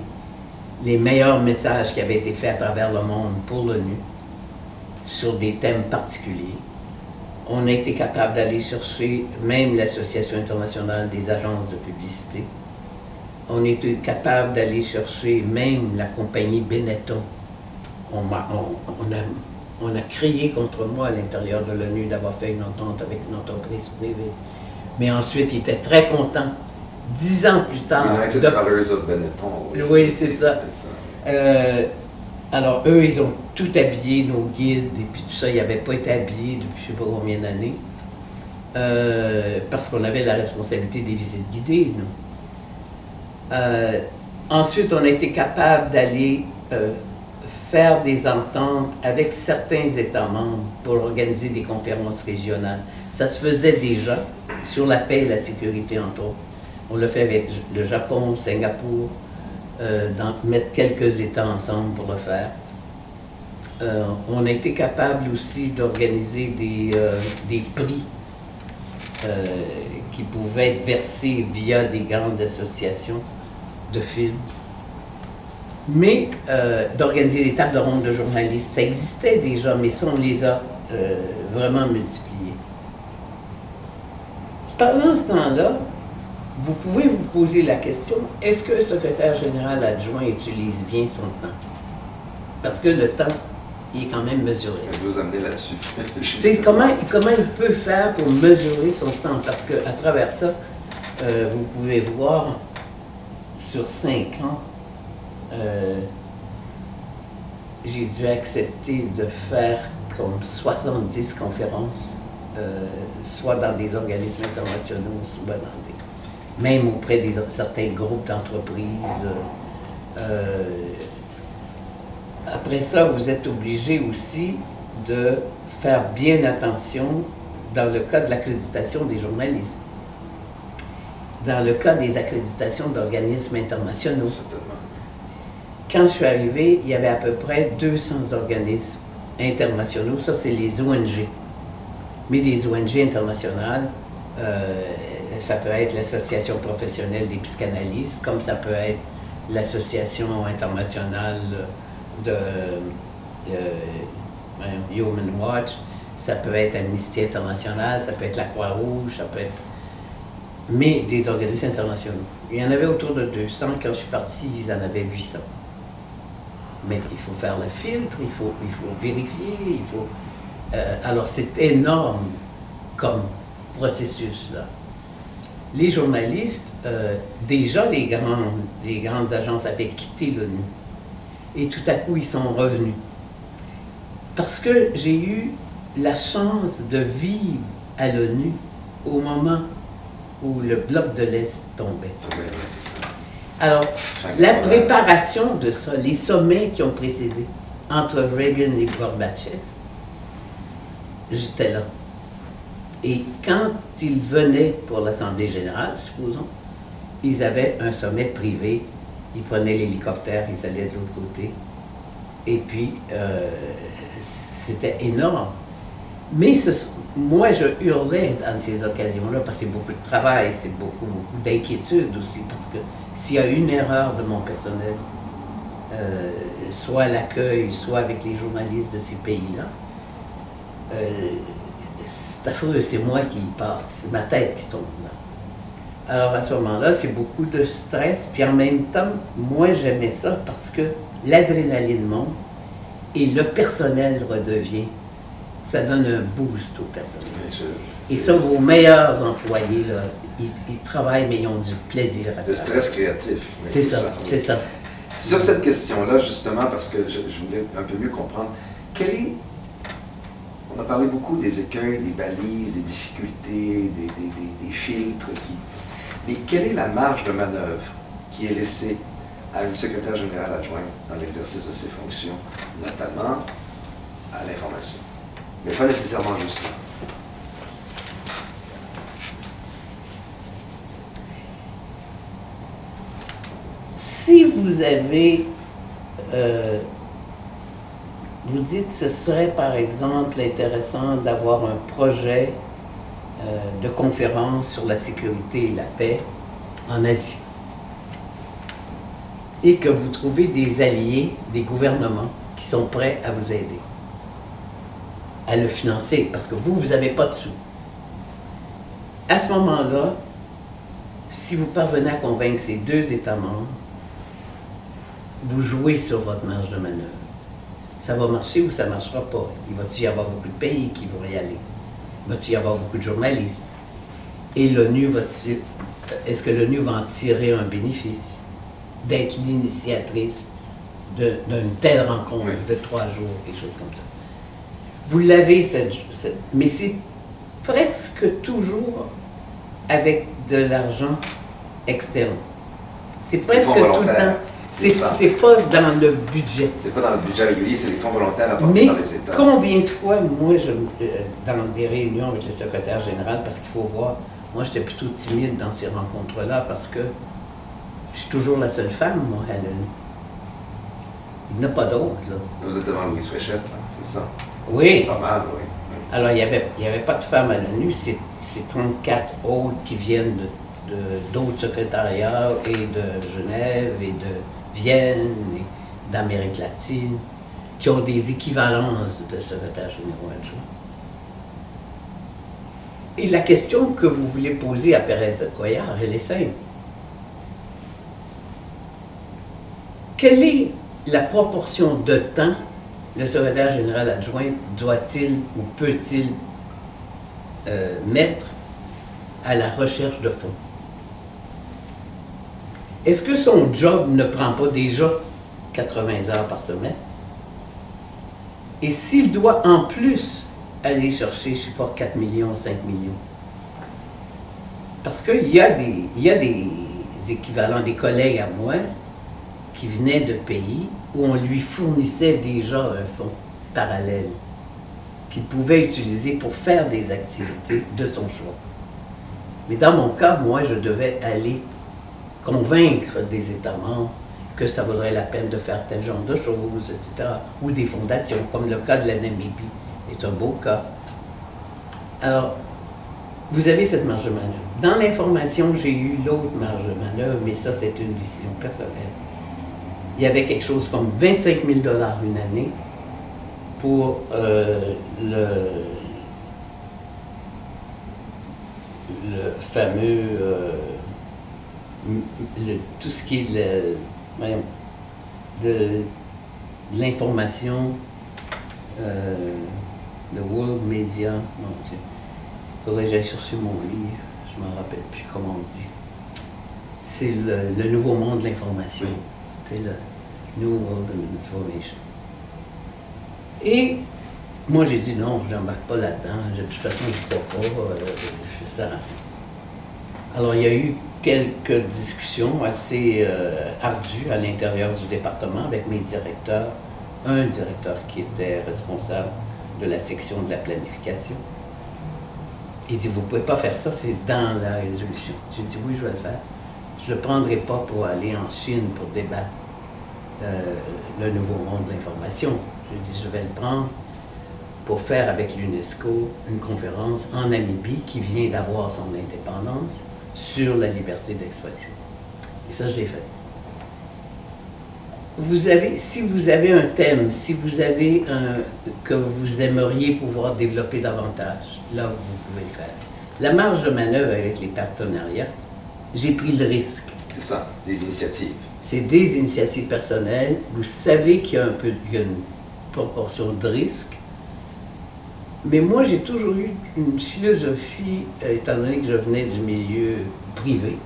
les meilleurs messages qui avaient été faits à travers le monde pour l'ONU sur des thèmes particuliers on a été capable d'aller chercher même l'Association internationale des agences de publicité. On a été capable d'aller chercher même la compagnie Benetton. On, a, crié contre moi à l'intérieur de l'ONU d'avoir fait une entente avec une entreprise privée. Mais ensuite, il était très content. Dix ans plus tard. United Colors of Benetton. Oui, c'est ça. Euh, alors, eux, ils ont tout habillé, nos guides, et puis tout ça, ils n'avaient pas été habillés depuis je ne sais pas combien d'années. Euh, parce qu'on avait la responsabilité des visites guidées, nous. Euh, ensuite, on a été capable d'aller euh, faire des ententes avec certains États membres pour organiser des conférences régionales. Ça se faisait déjà sur la paix et la sécurité, entre autres. On l'a fait avec le Japon, Singapour, euh, mettre quelques États ensemble pour le faire. Euh, on a été capable aussi d'organiser des, euh, des, prix qui pouvaient être versés via des grandes associations de films. Mais d'organiser des tables rondes de journalistes, ça existait déjà, mais ça, on les a vraiment multipliés. Pendant ce temps-là, vous pouvez vous poser la question, est-ce que le secrétaire général adjoint utilise bien son temps? Parce que le temps, il est quand même mesuré. Je vais vous amener là-dessus. comment, comment il peut faire pour mesurer son temps? Parce qu'à travers ça, euh, vous pouvez voir sur cinq ans, euh, j'ai dû accepter de faire comme 70 conférences, euh, soit dans des organismes internationaux, soit dans même auprès de certains groupes d'entreprises. Euh, après ça, vous êtes obligé aussi de faire bien attention dans le cas de l'accréditation des journalistes, dans le cas des accréditations d'organismes internationaux. Quand je suis arrivé, il y avait à peu près 200 organismes internationaux, ça c'est les ONG. Mais des ONG internationales, euh, ça peut être l'association professionnelle des psychanalystes, comme ça peut être l'association internationale de, Human Watch, ça peut être Amnesty International, ça peut être la Croix-Rouge, ça peut être... Mais des organismes internationaux. Il y en avait autour de 200. Quand je suis parti, ils en avaient 800. Mais il faut faire le filtre, il faut, vérifier, il faut... Euh, alors c'est énorme comme processus là les journalistes, euh, déjà les grandes, les grandes agences avaient quitté l'ONU. Et tout à coup, ils sont revenus. Parce que j'ai eu la chance de vivre à l'ONU au moment où le bloc de l'Est tombait. C'est ça. Alors, la préparation de ça, les sommets qui ont précédé entre Reagan et Gorbatchev, j'étais là. Et quand ils venaient pour l'Assemblée générale, supposons, ils avaient un sommet privé. Ils prenaient l'hélicoptère, ils allaient de l'autre côté. Et puis, euh, c'était énorme. Mais moi, je hurlais dans ces occasions-là parce que c'est beaucoup de travail, c'est beaucoup, beaucoup d'inquiétude aussi. Parce que s'il y a une erreur de mon personnel, euh, soit à l'accueil, soit avec les journalistes de ces pays-là, euh, c'est affreux, c'est moi qui y passe, c'est ma tête qui tombe là. Alors à ce moment-là, c'est beaucoup de stress, puis en même temps, moi j'aimais ça parce que l'adrénaline monte et le personnel redevient. Ça donne un boost au personnel. Oui, je- Et ça, vos meilleurs employés, là, ils, ils travaillent, mais ils ont du plaisir à Le travailler. stress créatif. C'est ça, c'est ça. Sur cette question-là, justement, parce que je, je voulais un peu mieux comprendre, quel est. On a parlé beaucoup des écueils, des balises, des difficultés, des, filtres. Qui, mais quelle est la marge de manœuvre qui est laissée à une secrétaire générale adjointe dans l'exercice de ses fonctions, notamment à l'information? Mais pas nécessairement juste là. Si vous avez, euh, vous dites ce serait par exemple intéressant d'avoir un projet euh, de conférence sur la sécurité et la paix en Asie. Et que vous trouvez des alliés, des gouvernements qui sont prêts à vous aider, à le financer, parce que vous, vous n'avez pas de sous. À ce moment-là, si vous parvenez à convaincre ces deux États membres, vous jouez sur votre marge de manœuvre. Ça va marcher ou ça ne marchera pas? Il va-t-il y avoir beaucoup de pays qui vont y aller? Va-t-il y avoir beaucoup de journalistes? Et l'ONU va-t-il. Est-ce que l'ONU va en tirer un bénéfice? D'être l'initiatrice d'une telle rencontre de trois jours, quelque chose comme ça? Vous l'avez, cette, cette- mais c'est presque toujours avec de l'argent externe. C'est presque tout le temps. C'est pas dans le budget. C'est pas dans le budget régulier, c'est les fonds volontaires apportés Mais par les États. combien de fois, moi, je, euh, dans des réunions avec le secrétaire général, parce qu'il faut voir, moi, j'étais plutôt timide dans ces rencontres-là parce que je suis toujours la seule femme, moi, à l'ONU. Il n'y en a pas d'autres, là. Vous êtes devant Louise Fréchette, là, c'est ça? Oui. Pas mal, oui. Alors, il n'y avait, il y avait pas de femmes à l'ONU, c'est c'est 34 autres qui viennent de- d'autres secrétariats et de Genève et de Vienne et d'Amérique latine qui ont des équivalences de secrétaires généraux adjoints. Et la question que vous voulez poser à Pérez Coyard, elle est simple. Quelle est la proportion de temps le secrétaire général adjoint doit-il ou peut-il euh, mettre à la recherche de fonds? Est-ce que son job ne prend pas déjà 80 heures par semaine? Et s'il doit en plus aller chercher, je ne sais pas, 4 millions, 5 millions? Parce qu'il y, a des- y a des équivalents, des collègues à moi qui venaient de pays où on lui fournissait déjà un fonds parallèle qu'il pouvait utiliser pour faire des activités de son choix. Mais dans mon cas, moi, je devais aller convaincre des États membres que ça vaudrait la peine de faire tel genre de choses, etc. Ou des fondations, comme le cas de la Namibie est un beau cas. Alors, vous avez cette marge de manœuvre. Dans l'information, j'ai eu l'autre marge de manœuvre, mais ça, c'est une décision personnelle. Il y avait quelque chose comme 25 000 une année pour euh, le, fameux, euh, le- tout ce qui est le, voyons, de l'information, euh, le World Media, mon Dieu. Faudrait que j'aille chercher mon livre, je m'en rappelle plus comment on dit. C'est le, le nouveau monde de l'information. C'est le New World of Information. Et moi, j'ai dit non, je n'embarque pas là-dedans. De toute façon, je ne crois pas. euh, ça sert à rien. Alors, il y a eu quelques discussions assez euh, ardues à l'intérieur du département avec mes directeurs. Un directeur qui était responsable de la section de la planification. Il dit, vous ne pouvez pas faire ça, c'est dans la résolution. J'ai dit, oui, je vais le faire. Je ne le prendrai pas pour aller en Chine pour débattre euh, le nouveau monde de l'information. J'ai dit, je vais le prendre pour faire avec l'UNESCO une conférence en Namibie qui vient d'avoir son indépendance sur la liberté d'expression. Et ça, je l'ai fait. Vous avez, si vous avez un thème, si vous avez un, que vous aimeriez pouvoir développer davantage, là, vous pouvez le faire. La marge de manœuvre avec les partenariats, j'ai pris le risque. C'est ça, des initiatives. C'est des initiatives personnelles. Vous savez qu'il y a un peu il y a une proportion de risque. Mais moi, j'ai toujours eu une philosophie, euh, étant donné que je venais du milieu privé,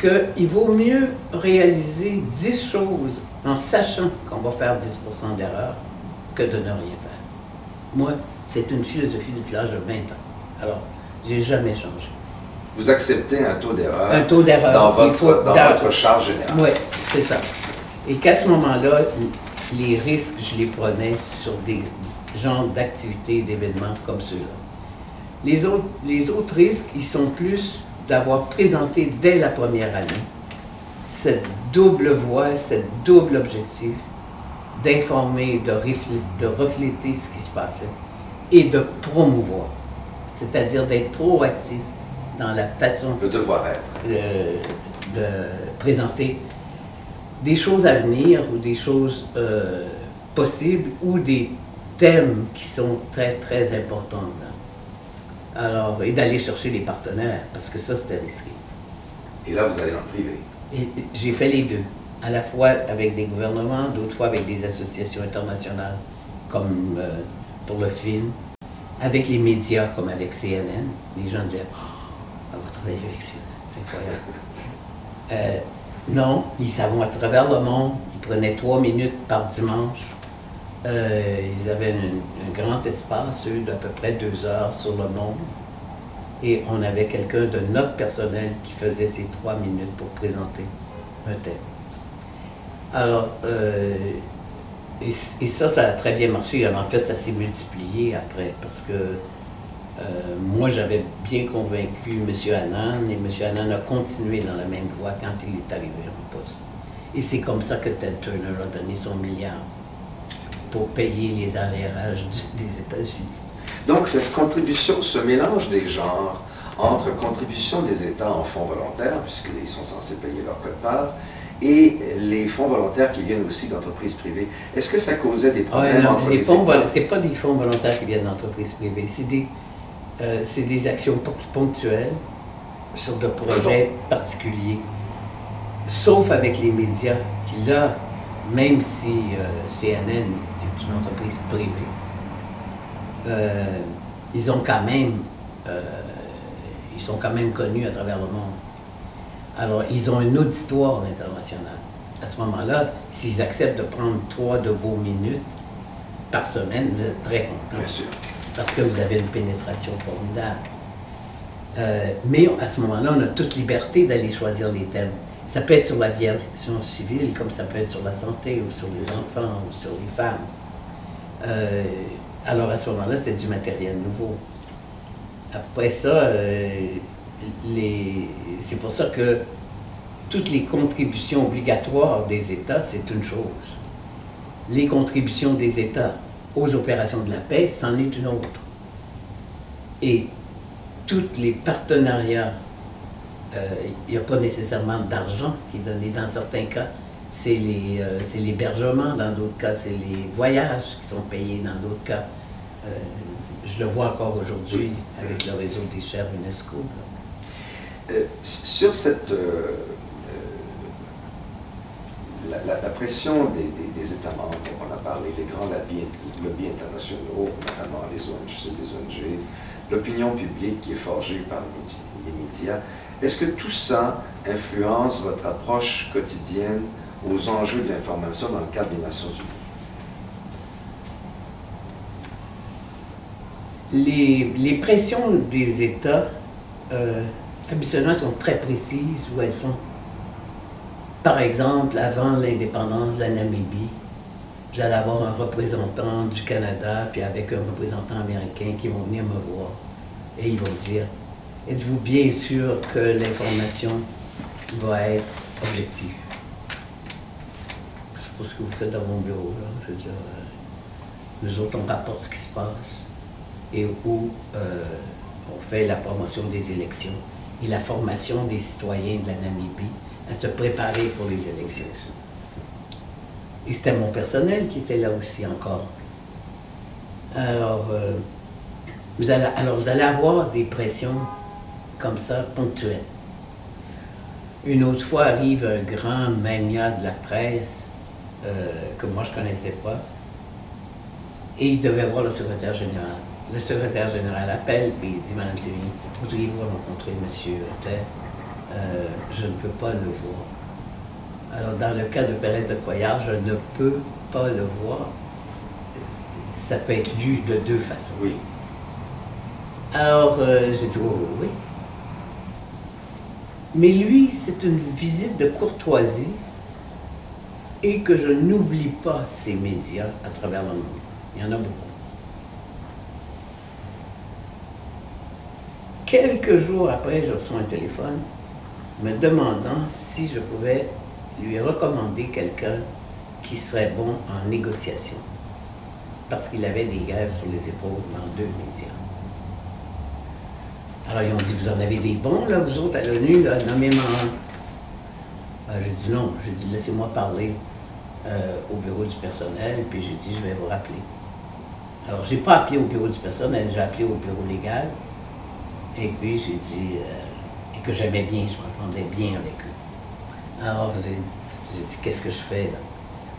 qu'il vaut mieux réaliser 10 choses en sachant qu'on va faire 10% d'erreur que de ne rien faire. Moi, c'est une philosophie depuis l'âge de 20 ans. Alors, j'ai jamais changé. Vous acceptez un taux d'erreur Un taux d'erreur. dans, il votre, faut- dans dans- votre charge générale. Oui, c'est ça. Et qu'à ce moment-là, les risques, je les prenais sur des genres d'activités, d'événements comme ceux-là. Les autres, les autres risques, ils sont plus d'avoir présenté dès la première année cette double voie, cette double objectif d'informer, de, reflé- de refléter ce qui se passait et de promouvoir, c'est-à-dire d'être proactif dans la façon Le devoir-être. euh, de présenter des choses à venir ou des choses euh, possibles ou des thèmes qui sont très, très importants. là. Alors, et d'aller chercher les partenaires, parce que ça, c'était risqué. Et là, vous allez dans le privé. J'ai fait les deux, à la fois avec des gouvernements, d'autres fois avec des associations internationales, comme euh, pour le film, avec les médias, comme avec CNN. Les gens disaient, oh, on va travailler avec CNN, c'est incroyable. Euh, non, ils savent à travers le monde, ils prenaient trois minutes par dimanche. Euh, ils avaient un, grand espace, eux, d'à peu près deux heures sur le monde. Et on avait quelqu'un de notre personnel qui faisait ces trois minutes pour présenter un thème. Alors, euh, et, et ça, ça a très bien marché. En fait, ça s'est multiplié après parce que euh, moi, j'avais bien convaincu M. Annan et M. Annan a continué dans la même voie quand il est arrivé en poste. Et c'est comme ça que Ted Turner a donné son milliard pour payer les arrérages du- des États-Unis. Donc, cette contribution, ce mélange des genres entre contribution des États en fonds volontaires, puisqu'ils sont censés payer leur quote-part, et les fonds volontaires qui viennent aussi d'entreprises privées, est-ce que ça causait des Ouais, problèmes non, entre les les fonds, c'est pas des fonds volontaires qui viennent d'entreprises privées, c'est des, euh, des actions pon- ponctuelles sur de projets particuliers. Sauf avec les médias, qui là, même si euh, CNN est une entreprise privée, euh, ils ont quand même, euh, ils sont quand même connus à travers le monde. Alors, ils ont un auditoire international. À ce moment-là, s'ils acceptent de prendre trois de vos minutes par semaine, vous êtes très content Bien sûr. parce que vous avez une pénétration formidable. Euh, mais à ce moment-là, on a toute liberté d'aller choisir les thèmes. Ça peut être sur l'aviation civile, comme ça peut être sur la santé, ou sur les enfants, ou sur les femmes. Euh, alors à ce moment-là, c'est du matériel nouveau. Après ça, euh, c'est pour ça que toutes les contributions obligatoires des États, c'est une chose. Les contributions des États aux opérations de la paix, c'en est une autre. Et tous les partenariats, euh, il n'y a pas nécessairement d'argent qui est donné dans certains cas. C'est les, euh, l'hébergement, dans d'autres cas, c'est les voyages qui sont payés, dans d'autres cas. euh, je le vois encore aujourd'hui avec le réseau des chers UNESCO. Euh, sur cette. euh, la, pression des, des- États membres, on a parlé, les grands lobbies, internationaux, notamment les ONG, des ONG, l'opinion publique qui est forgée par les les médias, est-ce que tout ça influence votre approche quotidienne aux enjeux de l'information dans le cadre des Nations Unies? Les, pressions des États, euh, habituellement, sont très précises ou elles sont, par exemple, avant l'indépendance de la Namibie, j'allais avoir un représentant du Canada, puis avec un représentant américain qui vont venir me voir. Et ils vont dire, êtes-vous bien sûr que l'information va être objective? Pas ce que vous faites dans mon bureau, là. Je veux dire, euh, nous autres, on rapporte ce qui se passe et où euh, on fait la promotion des élections et la formation des citoyens de la Namibie à se préparer pour les élections. Et c'était mon personnel qui était là aussi encore. Alors, euh, vous allez, alors, vous allez avoir des pressions comme ça, ponctuelles. Une autre fois arrive un grand mania de la presse euh, que moi je ne connaissais pas, et il devait voir le secrétaire général. Le secrétaire général appelle et il dit Madame Sévigny, voudriez-vous rencontrer Monsieur Tel euh, Je ne peux pas le voir. Alors, dans le cas de Pérez de Coyard, je ne peux pas le voir. Ça peut être lu de deux façons. Oui. Alors, euh, j'ai dit, oh, oui. Mais lui, c'est une visite de courtoisie et que je n'oublie pas ces médias à travers le monde. Il y en a beaucoup. Quelques jours après, je reçois un téléphone me demandant si je pouvais lui recommander quelqu'un qui serait bon en négociation. Parce qu'il avait des grèves sur les épaules dans deux médias. Alors ils ont dit, vous en avez des bons, là, vous autres, à l'ONU, nommez-moi un. Alors, j'ai dit non, j'ai dit, laissez-moi parler euh, au bureau du personnel, puis j'ai dit, je vais vous rappeler. Alors, j'ai pas appelé au bureau du personnel, j'ai appelé au bureau légal, et puis j'ai dit, euh, et que j'aimais bien, je m'entendais bien avec eux. Alors, j'ai dit, qu'est-ce que je fais là?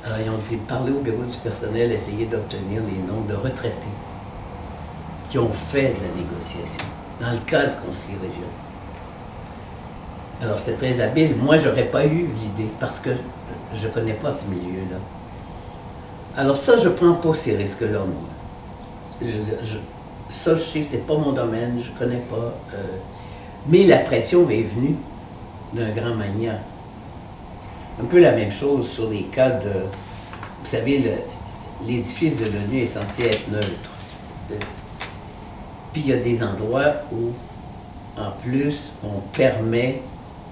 Alors, ils ont dit, parlez au bureau du personnel, essayez d'obtenir les noms de retraités qui ont fait de la négociation dans le cas de conflits régionaux. Alors, c'est très habile. Moi, j'aurais pas eu l'idée parce que je ne connais pas ce milieu-là. Alors, ça, je prends pas ces risques-là, moi. Ça, je sais, c'est pas mon domaine, je connais pas. euh, mais la pression est venue d'un grand mania. Un peu la même chose sur les cas de. Vous savez, l'édifice de l'ONU est censé être neutre. Euh, Puis il y a des endroits où, en plus, on permet,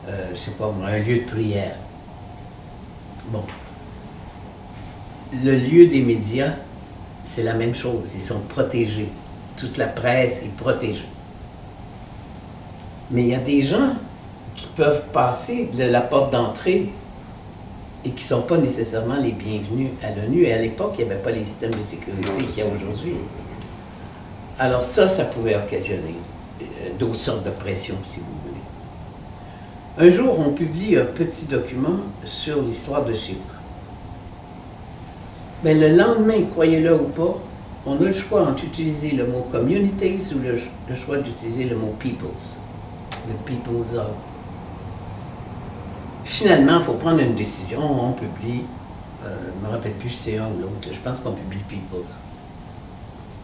euh, je sais pas moi, un lieu de prière. Bon. Le lieu des médias, c'est la même chose. Ils sont protégés. Toute la presse est protégée. Mais il y a des gens qui peuvent passer de la porte d'entrée et qui ne sont pas nécessairement les bienvenus à l'ONU. Et à l'époque, il n'y avait pas les systèmes de sécurité qu'il y a aujourd'hui. Alors ça, ça pouvait occasionner euh, d'autres sortes de pressions, si vous voulez. Un jour, on publie un petit document sur l'histoire de Chypre. Mais le lendemain, croyez-le ou pas, on a le choix entre utiliser le mot communities ou le, choix d'utiliser le mot peoples. Le peoples of. Finalement, il faut prendre une décision. On publie, euh, je ne me rappelle plus si c'est un ou l'autre, je pense qu'on publie peoples.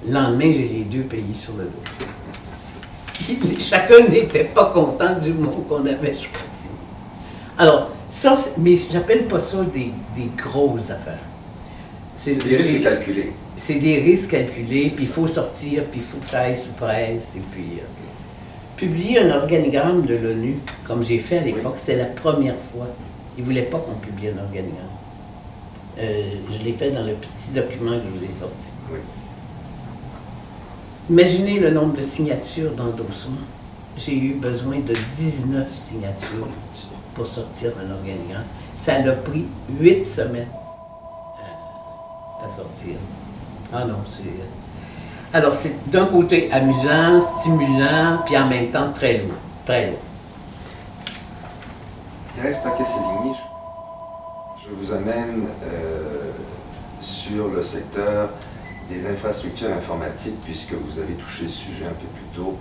Le lendemain, j'ai les deux pays sur le dos. Chacun n'était pas content du mot qu'on avait choisi. Alors, ça, mais j'appelle pas ça des, des grosses affaires. C'est Des risques calculés. c'est des risques calculés, puis il faut sortir, puis il faut que ça aille sous presse, et puis... euh, publier un organigramme de l'ONU, comme j'ai fait à l'époque, c'est la première fois. Ils ne voulaient pas qu'on publie un organigramme. Euh, je l'ai fait dans le petit document que je vous ai sorti. Oui. Imaginez le nombre de signatures d'endossement. J'ai eu besoin de 19 signatures pour sortir un organigramme. Ça a pris 8 semaines à, à sortir. Ah non, c'est... Alors, c'est d'un côté amusant, stimulant, puis en même temps très lourd. Très lourd. Thérèse Paquet-Sévigny, je vous amène euh, sur le secteur des infrastructures informatiques, puisque vous avez touché le sujet un peu plus tôt.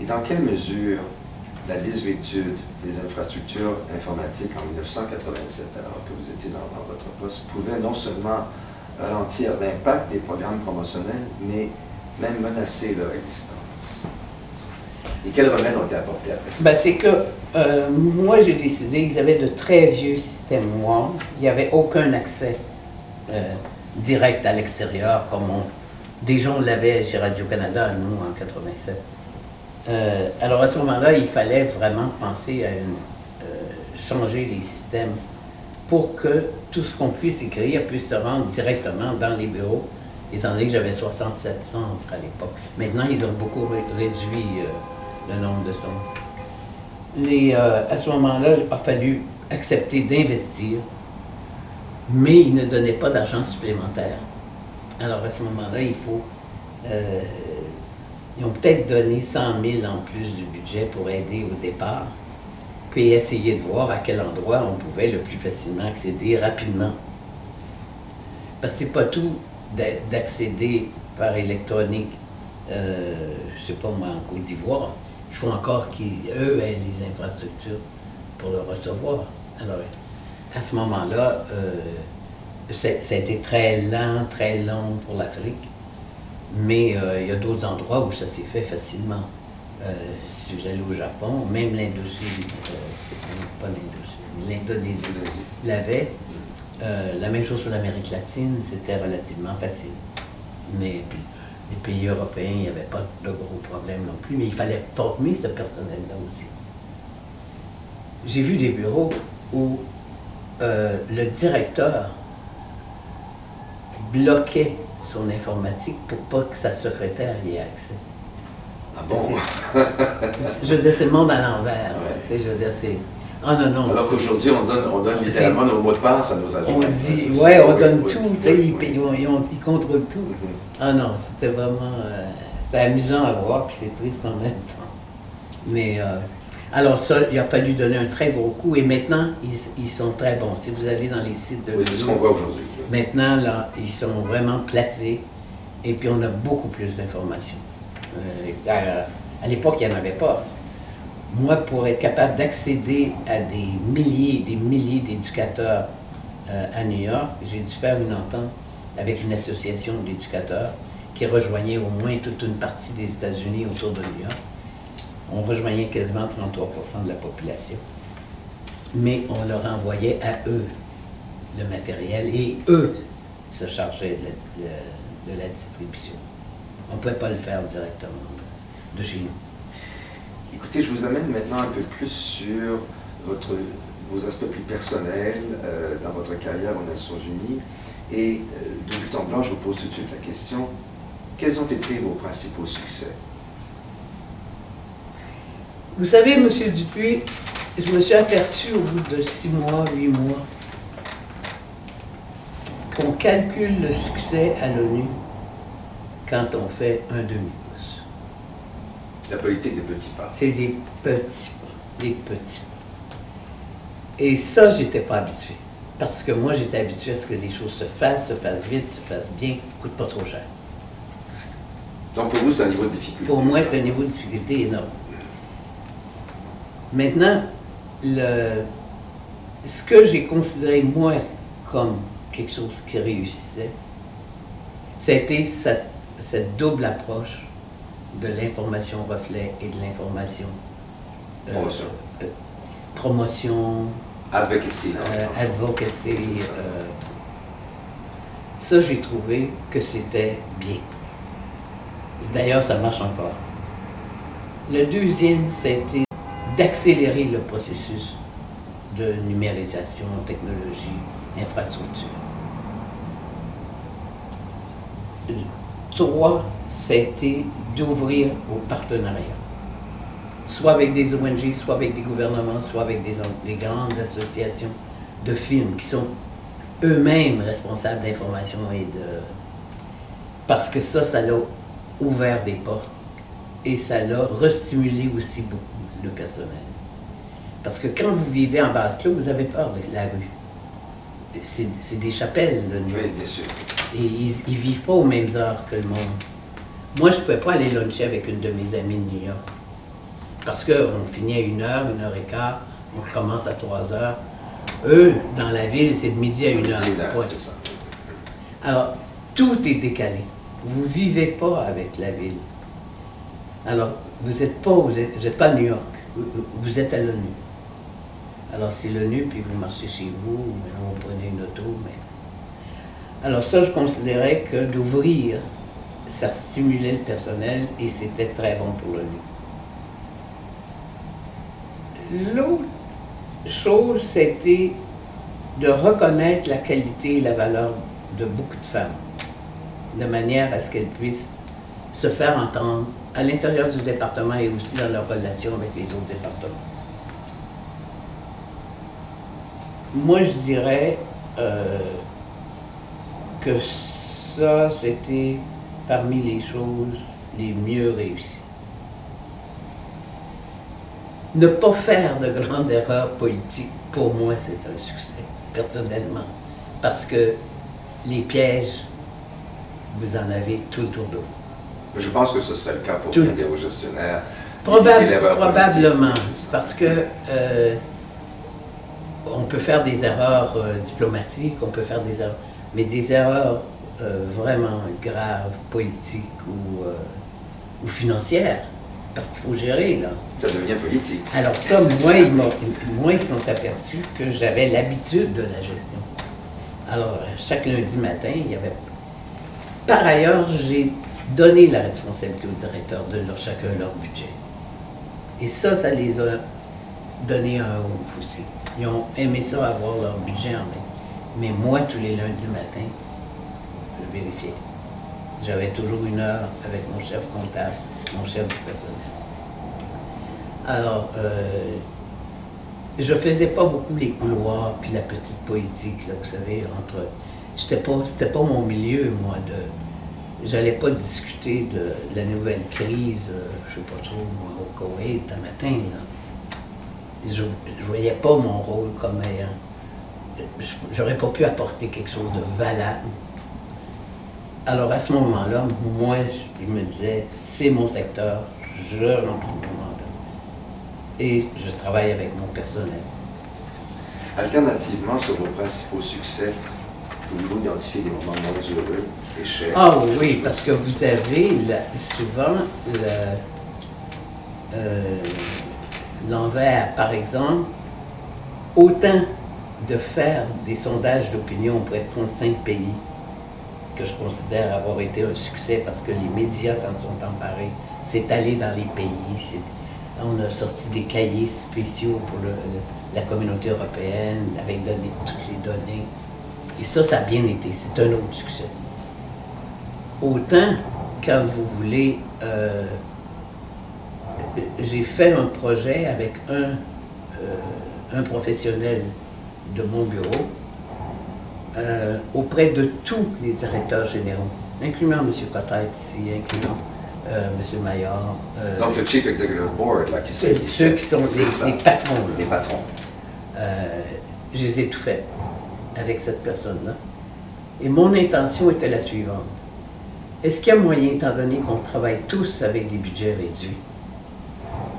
Et dans quelle mesure la désuétude des infrastructures informatiques en 1987, alors que vous étiez dans, votre poste, pouvait non seulement ralentir l'impact des programmes promotionnels, mais même menacer leur existence? Et quels remèdes ont été apportés après ça? Ben, c'est que euh, moi, j'ai décidé, ils avaient de très vieux systèmes WAN. Il n'y avait aucun accès euh, direct à l'extérieur, comme on, déjà on l'avait chez Radio-Canada, nous, en 87. Euh, alors à ce moment-là, il fallait vraiment penser à euh, changer les systèmes pour que tout ce qu'on puisse écrire puisse se rendre directement dans les bureaux, étant donné que j'avais 67 centres à l'époque. Maintenant, ils ont beaucoup ré- réduit euh, le nombre de centres. Les, à ce moment-là, il a fallu accepter d'investir, mais ils ne donnaient pas d'argent supplémentaire. Alors à ce moment-là, il faut... euh, ils ont peut-être donné 100 000 en plus du budget pour aider au départ, puis essayer de voir à quel endroit on pouvait le plus facilement accéder rapidement. Parce que c'est pas tout d'a- d'accéder par électronique, euh, je sais pas moi, en Côte d'Ivoire. Il faut encore qu'eux aient les infrastructures pour le recevoir. Alors, à ce moment-là, euh, ça a été très lent, très long pour l'Afrique. Mais euh, il y a d'autres endroits où ça s'est fait facilement. Euh, si vous au Japon, même l'Indochine, euh, pas l'Indochine, l'Indonésie l'avait. Euh, la même chose sur l'Amérique latine, c'était relativement facile. Mais les pays européens, il n'y avait pas de gros problèmes non plus, mais il fallait former ce personnel-là aussi. J'ai vu des bureaux où euh, le directeur bloquait son informatique pour pas que sa secrétaire y ait accès. Ah bon? Je veux dire, c'est le monde à l'envers. Ouais. Tu sais, je veux dire, c'est. Ah non, non. Alors qu'aujourd'hui, on donne, on donne littéralement nos mots de passe à nos agents. on dit, ça, on oui, donne oui. tout, tu sais, ils, ils, ils contrôlent tout. Mhm. Ah non, c'était vraiment. euh, c'était amusant à voir, puis c'est triste en même temps. Mais. euh, alors, ça, il a fallu donner un très gros coup, et maintenant, ils, ils sont très bons. Si vous allez dans les sites de. Oui, c'est ce qu'on voit aujourd'hui. Maintenant, là, ils sont vraiment placés, et puis on a beaucoup plus d'informations. Euh, à, à l'époque, il n'y en avait pas. Moi, pour être capable d'accéder à des milliers et des milliers d'éducateurs euh, à New York, j'ai dû faire une entente avec une association d'éducateurs qui rejoignait au moins toute une partie des États-Unis autour de New York. On rejoignait quasiment 33% de la population. Mais on leur envoyait à eux le matériel et eux se chargeaient de la, distribution. On ne pouvait pas le faire directement de chez nous. Écoutez, je vous amène maintenant un peu plus sur vos aspects plus personnels euh, dans votre carrière aux Nations Unies. Et euh, de but en blanc, je vous pose tout de suite la question, quels ont été vos principaux succès? Vous savez, M. Dupuis, je me suis aperçu au bout de six mois, huit mois, qu'on calcule le succès à l'ONU quand on fait un demi-pouce. La politique des petits pas. C'est des petits pas, des petits pas. Et ça, j'étais pas habitué. Parce que moi, j'étais habitué à ce que les choses se fassent, se fassent vite, se fassent bien, coûtent pas trop cher. Donc pour vous, c'est un niveau de difficulté. Pour moi, c'est un niveau de difficulté énorme. Maintenant, le, ce que j'ai considéré, moi, comme quelque chose qui réussissait, c'était cette, cette double approche de l'information reflet et de l'information euh, Promotion. euh, promotion, Advocacy. euh, advocacy. Ça, j'ai trouvé que c'était bien. D'ailleurs, ça marche encore. Le deuxième, c'était d'accélérer le processus de numérisation, technologie, infrastructure. Trois, c'était d'ouvrir au partenariat soit avec des ONG, soit avec des gouvernements, soit avec des grandes associations de films qui sont eux-mêmes responsables d'information et de... Parce que ça, ça l'a ouvert des portes et ça l'a restimulé aussi beaucoup le personnel. Parce que quand vous vivez en basse-clos, vous avez peur de la rue. C'est des chapelles, le New Oui, bien sûr. et ils, ils vivent pas aux mêmes heures que le monde. Moi, je ne pouvais pas aller luncher avec une de mes amies de New York. Parce qu'on finit à une heure, une heure et quart, on commence à trois heures. Eux, dans la ville, c'est de midi à une heure. Ouais. ça. Alors, tout est décalé. Vous ne vivez pas avec la ville. Alors, vous n'êtes pas, vous vous à New York, vous, vous êtes à l'ONU. Alors c'est l'ONU, puis vous marchez chez vous, ou maintenant vous prenez une auto. Mais... Alors ça, je considérais que d'ouvrir, ça stimulait le personnel et c'était très bon pour l'ONU. L'autre chose, c'était de reconnaître la qualité et la valeur de beaucoup de femmes, de manière à ce qu'elles puissent se faire entendre à l'intérieur du département et aussi dans leur relation avec les autres départements. Moi, je dirais euh, que ça, c'était parmi les choses les mieux réussies. Ne pas faire de grandes erreurs politiques, pour moi, c'est un succès, personnellement. Parce que les pièges, vous en avez tout autour de vous. Je pense que ce serait le cas pour Tout- des hauts gestionnaires. Probablement, parce que euh, on peut faire des erreurs euh, diplomatiques, on peut faire des erreurs, mais des erreurs euh, vraiment graves, politiques ou, ou financières, parce qu'il faut gérer là. Ça devient politique. Alors ça, moi, ils, moi, ils sont aperçus que j'avais l'habitude de la gestion. Alors, chaque lundi matin, il y avait... Par ailleurs, j'ai donné la responsabilité aux directeurs de leur, chacun leur budget. Et ça, ça les a donné un ouf aussi. Ils ont aimé ça, avoir leur budget en main. Mais moi, tous les lundis matin, je vérifiais. J'avais toujours une heure avec mon chef comptable, mon chef du personnel. Alors, euh, je faisais pas beaucoup les couloirs puis la petite politique, là, vous savez, entre. J'étais pas, c'était pas mon milieu, moi, de. J'allais pas discuter de la nouvelle crise, euh, je sais pas trop, au Koweït, un matin, là. Je, je voyais pas mon rôle comme ayant. J'aurais pas pu apporter quelque chose de valable. Alors, à ce moment-là, moi, je me disais, c'est mon secteur, je mandat et je travaille avec mon personnel. Alternativement, sur vos principaux succès, pouvez-vous identifier des moments moins heureux, Ah oui, parce que vous avez souvent euh, l'envers, par exemple, autant de faire des sondages d'opinion auprès de 35 pays que je considère avoir été un succès parce que les médias s'en sont emparés. C'est allé dans les pays. On a sorti des cahiers spéciaux pour la communauté européenne avec toutes les données. Et ça, ça a bien été. C'est un autre succès. Autant, quand vous voulez, euh, j'ai fait un projet avec un, euh, un professionnel de mon bureau euh, auprès de tous les directeurs généraux, incluant M. Cottette ici, incluant M. Maillard. Donc le Chief Executive Board, là, qui ceux, qui sont des, patrons. là. les patrons. Je les ai tout fait avec cette personne-là. Et mon intention était la suivante. Est-ce qu'il y a moyen, étant donné qu'on travaille tous avec des budgets réduits,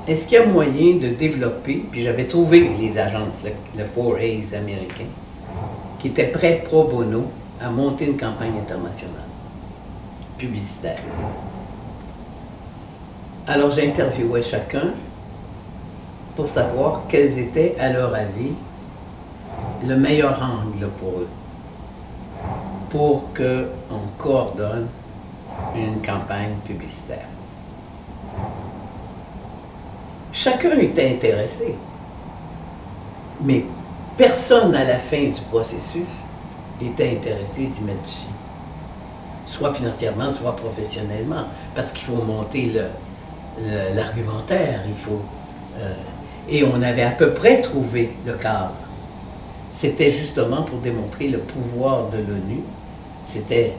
est-ce qu'il y a moyen de développer, puis j'avais trouvé les agences, le, le 4A's américain, qui étaient prêts pro bono à monter une campagne internationale publicitaire? Alors j'interviewais chacun pour savoir quels étaient, à leur avis, le meilleur angle pour eux, pour qu'on coordonne une campagne publicitaire. Chacun était intéressé, mais personne à la fin du processus était intéressé d'y mettre soit financièrement, soit professionnellement, parce qu'il faut monter l'argumentaire, il faut... euh, et on avait à peu près trouvé le cadre. C'était justement pour démontrer le pouvoir de l'ONU. C'était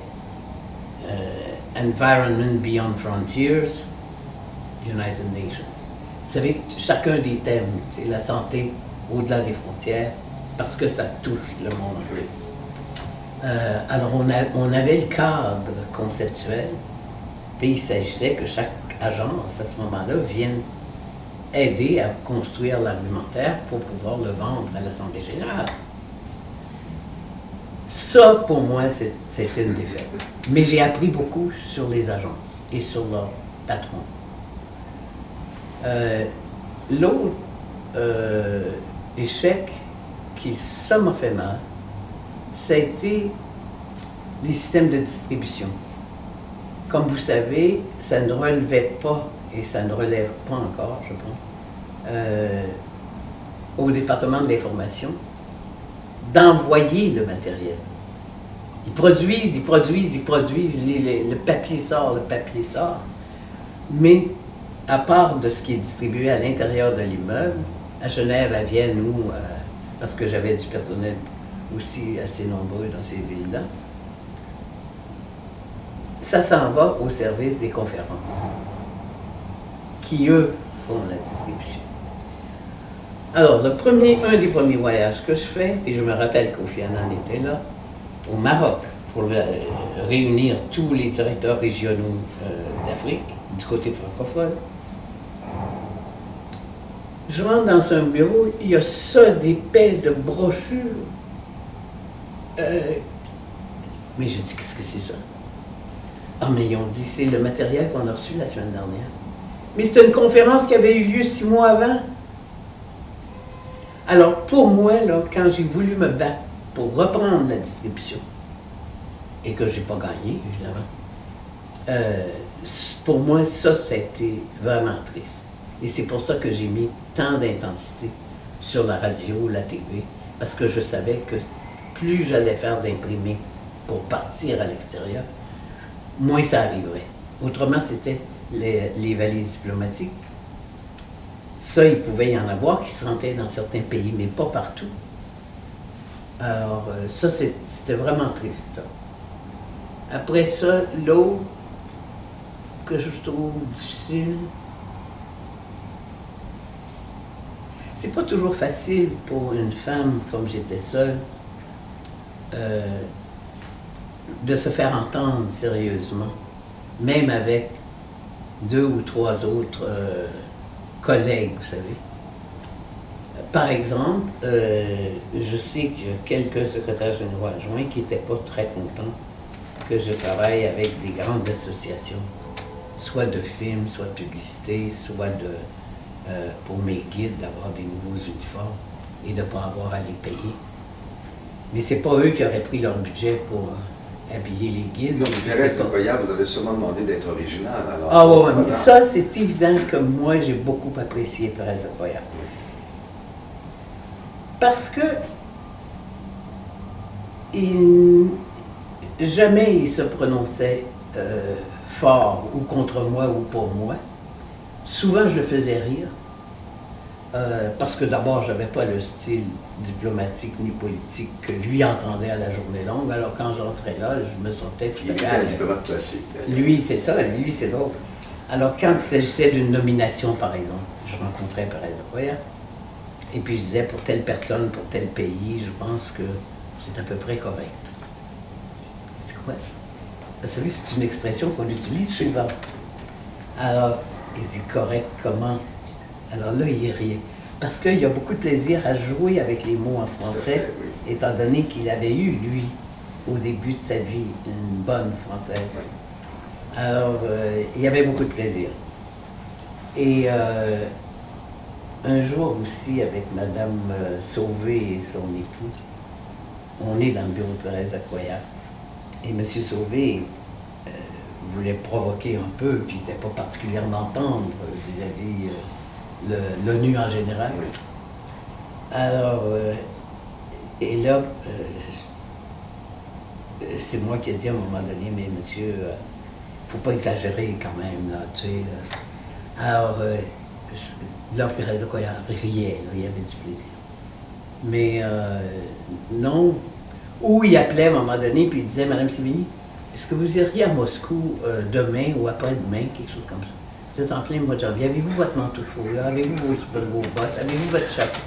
Environment Beyond Frontiers, United Nations. Vous savez, chacun des thèmes, c'est la santé au-delà des frontières, parce que ça touche le monde entier. Euh, alors, on, a- on avait le cadre conceptuel, puis il s'agissait que chaque agence, à ce moment-là, vienne aider à construire l'argumentaire pour pouvoir le vendre à l'Assemblée générale. Ça, pour moi, c'était une défaite. Mais j'ai appris beaucoup sur les agences et sur leurs patrons. Euh, L'autre euh, échec qui, ça m'a fait mal, ça a été les systèmes de distribution. Comme vous savez, ça ne relevait pas, et ça ne relève pas encore, je pense, euh, au département de l'information d'envoyer le matériel. Ils produisent, ils produisent, ils produisent, le papier sort, le papier sort. Mais à part de ce qui est distribué à l'intérieur de l'immeuble, à Genève, à Vienne, ou euh, parce que j'avais du personnel aussi assez nombreux dans ces villes-là, ça s'en va au service des conférences, qui eux font la distribution. Alors, le premier, un des premiers voyages que je fais, et je me rappelle Annan était là, au Maroc, pour euh, réunir tous les directeurs régionaux euh, d'Afrique, du côté francophone. Je rentre dans un bureau, il y a ça, des paix de brochures. Euh, mais je dis, qu'est-ce que c'est ça? Ah, mais ils ont dit, c'est le matériel qu'on a reçu la semaine dernière. Mais c'était une conférence qui avait eu lieu six mois avant. Alors, pour moi, là, quand j'ai voulu me battre pour reprendre la distribution, et que je n'ai pas gagné, évidemment, euh, pour moi, ça, ça a été vraiment triste. Et c'est pour ça que j'ai mis tant d'intensité sur la radio, la TV, parce que je savais que plus j'allais faire d'imprimés pour partir à l'extérieur, moins ça arriverait. Autrement, c'était les, les valises diplomatiques. Ça, il pouvait y en avoir qui se rentraient dans certains pays, mais pas partout. Alors, euh, ça, c'était vraiment triste, ça. Après ça, l'autre que je trouve difficile, c'est pas toujours facile pour une femme, comme j'étais seule, euh, de se faire entendre sérieusement, même avec deux ou trois autres euh, collègues, vous savez. Par exemple, euh, je sais qu'il y a quelques secrétaires généraux adjoints qui n'étaient pas très contents que je travaille avec des grandes associations, soit de films, soit de publicité, soit de, euh, pour mes guides d'avoir des nouveaux uniformes et de ne pas avoir à les payer. Mais c'est pas eux qui auraient pris leur budget pour euh, habiller les guides. Thérèse pas- Okoya, vous avez sûrement demandé d'être original. Alors, ah ouais, ouais, mais ça, c'est évident que moi, j'ai beaucoup apprécié Perez Okoya. Parce que il, jamais il se prononçait euh, fort ou contre moi ou pour moi. Souvent, je le faisais rire. euh, parce que d'abord, je n'avais pas le style diplomatique ni politique que lui entendait à la journée longue. Alors quand j'entrais là, je me sentais tout Il était un diplomate classique. Lui, c'est ça, lui, c'est drôle. Alors, quand il s'agissait d'une nomination, par exemple, je rencontrais Perez Roya, et puis je disais pour telle personne, pour tel pays, je pense que c'est à peu près correct. C'est quoi? Vous savez, c'est une expression qu'on utilise souvent. Alors, il dit correct, comment? Alors là, il riait. Parce qu'il y a beaucoup de plaisir à jouer avec les mots en français étant donné qu'il avait eu, lui, au début de sa vie, une bonne française. Alors, euh, il y avait beaucoup de plaisir. Et euh, un jour aussi, avec Madame euh, Sauvé et son époux, on est dans le bureau de Thérèse Acquoya. Et M. Sauvé euh, voulait provoquer un peu, puis n'était pas particulièrement tendre vis-à-vis euh, l'ONU en général. Alors, euh, et là, c'est moi qui ai dit à un moment donné, mais monsieur, faut pas exagérer quand même, là, tu sais. là. Alors, Pérez Okoya riait, il y avait du plaisir. Mais euh, non, ou il appelait à un moment donné, puis il disait, Madame Sévigny, est-ce que vous iriez à Moscou euh, demain ou après-demain, quelque chose comme ça? Vous êtes en plein mois de janvier, avez-vous votre manteau là? Avez-vous vos, vos bottes? Avez-vous votre chapeau?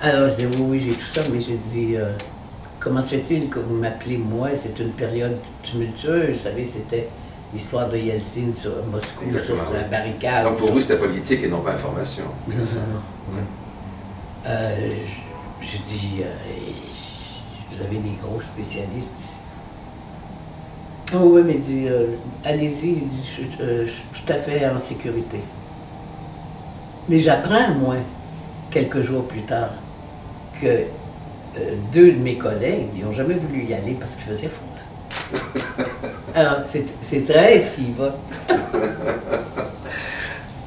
Alors, je dis oui, oui, j'ai tout ça, mais j'ai dit, euh, comment se fait-il que vous m'appelez moi? C'est une période tumultueuse, vous savez, c'était l'histoire de Yeltsin sur Moscou, Exactement, sur la barricade. Donc pour vous, c'était politique et non pas information. Non. Euh, je- dit, euh, vous avez des gros spécialistes ici. Oh oui, mais il dit, euh, allez-y, il dit, je, suis- euh, je suis tout à fait en sécurité. Mais j'apprends, moi, quelques jours plus tard, que euh, deux de mes collègues n'ont jamais voulu y aller parce qu'il faisait froid. Alors, c'est c'est 13 qui y va.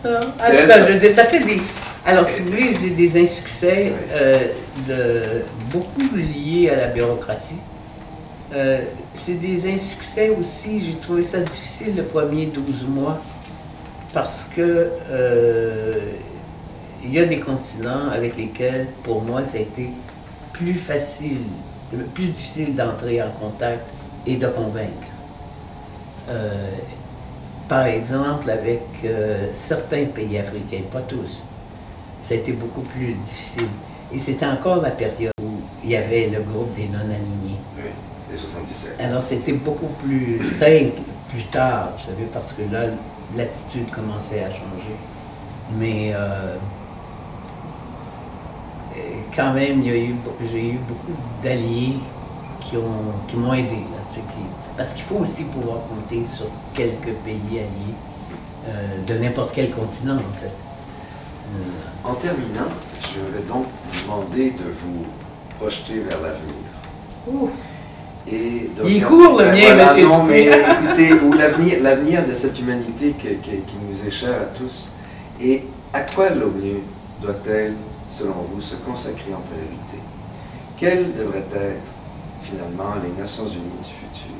Alors, en tout cas, je veux dire, ça fait des. Alors, si vous voulez, c'est des insuccès euh, de, beaucoup liés à la bureaucratie. Euh, c'est des insuccès aussi, j'ai trouvé ça difficile le premier 12 mois parce que euh, il y a des continents avec lesquels, pour moi, ça a été plus facile, plus difficile d'entrer en contact et de convaincre. Euh, par exemple, avec euh, certains pays africains, pas tous, ça a été beaucoup plus difficile. Et c'était encore la période où il y avait le groupe des non-alignés. Oui, les 77. Alors c'était beaucoup plus simple plus tard, vous savez, parce que là, l'attitude commençait à changer. Mais euh, quand même, j'ai eu beaucoup d'alliés qui, ont, qui m'ont aidé. Parce qu'il faut aussi pouvoir compter sur quelques pays alliés euh, de n'importe quel continent, en fait. Euh, En terminant, je vais donc vous demander de vous projeter vers l'avenir. ouh, Et de Il regarder- court, le mien, voilà, monsieur Non, mais écoutez, ou l'avenir, l'avenir de cette humanité que- qui nous est chère à tous. Et à quoi l'ONU doit-elle, selon vous, se consacrer en priorité Quelles devraient être, finalement, les Nations Unies du futur?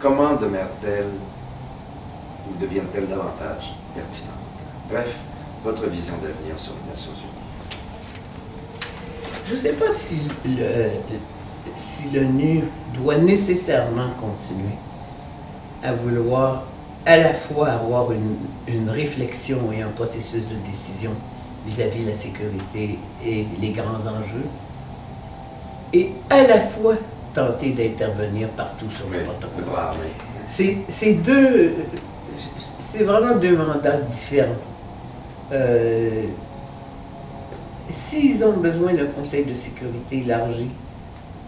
Comment demeurent-elles ou deviennent-elles davantage pertinentes Bref, votre vision d'avenir sur les Nations Unies. Je ne sais pas si le, si l'ONU doit nécessairement continuer à vouloir à la fois avoir une, une réflexion et un processus de décision vis-à-vis de la sécurité et les grands enjeux, et à la fois tenter d'intervenir partout sur le le protocole. c'est deux. C'est vraiment deux mandats différents. Euh, S'ils ont besoin d'un conseil de sécurité élargi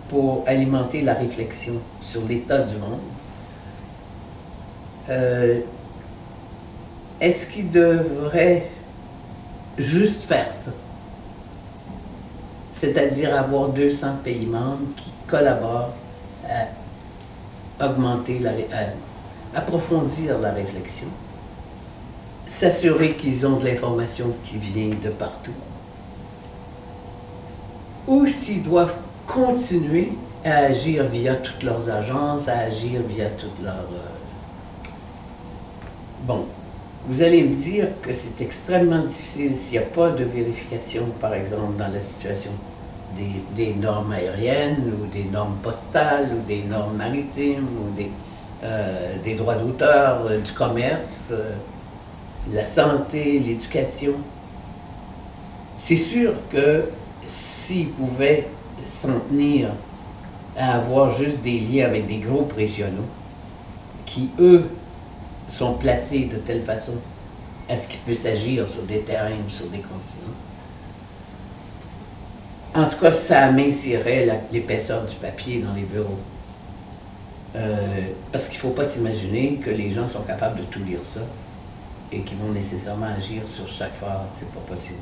pour alimenter la réflexion sur l'état du monde, euh, est-ce qu'ils devraient juste faire ça? C'est-à-dire avoir 200 pays membres qui collaborent à augmenter la, à approfondir la réflexion, s'assurer qu'ils ont de l'information qui vient de partout, ou s'ils doivent continuer à agir via toutes leurs agences, à agir via toutes leurs... euh, Bon, vous allez me dire que c'est extrêmement difficile s'il n'y a pas de vérification, par exemple, dans la situation des, normes aériennes ou des normes postales ou des normes maritimes ou des, euh, droits d'auteur, euh, du commerce, euh, la santé, l'éducation. C'est sûr que s'ils pouvaient s'en tenir à avoir juste des liens avec des groupes régionaux qui, eux, sont placés de telle façon à ce qu'ils puissent agir sur des terrains ou sur des continents, en tout cas, ça amincirait l'épaisseur du papier dans les bureaux. Euh, parce qu'il ne faut pas s'imaginer que les gens sont capables de tout lire ça et qu'ils vont nécessairement agir sur chaque phrase. C'est pas possible.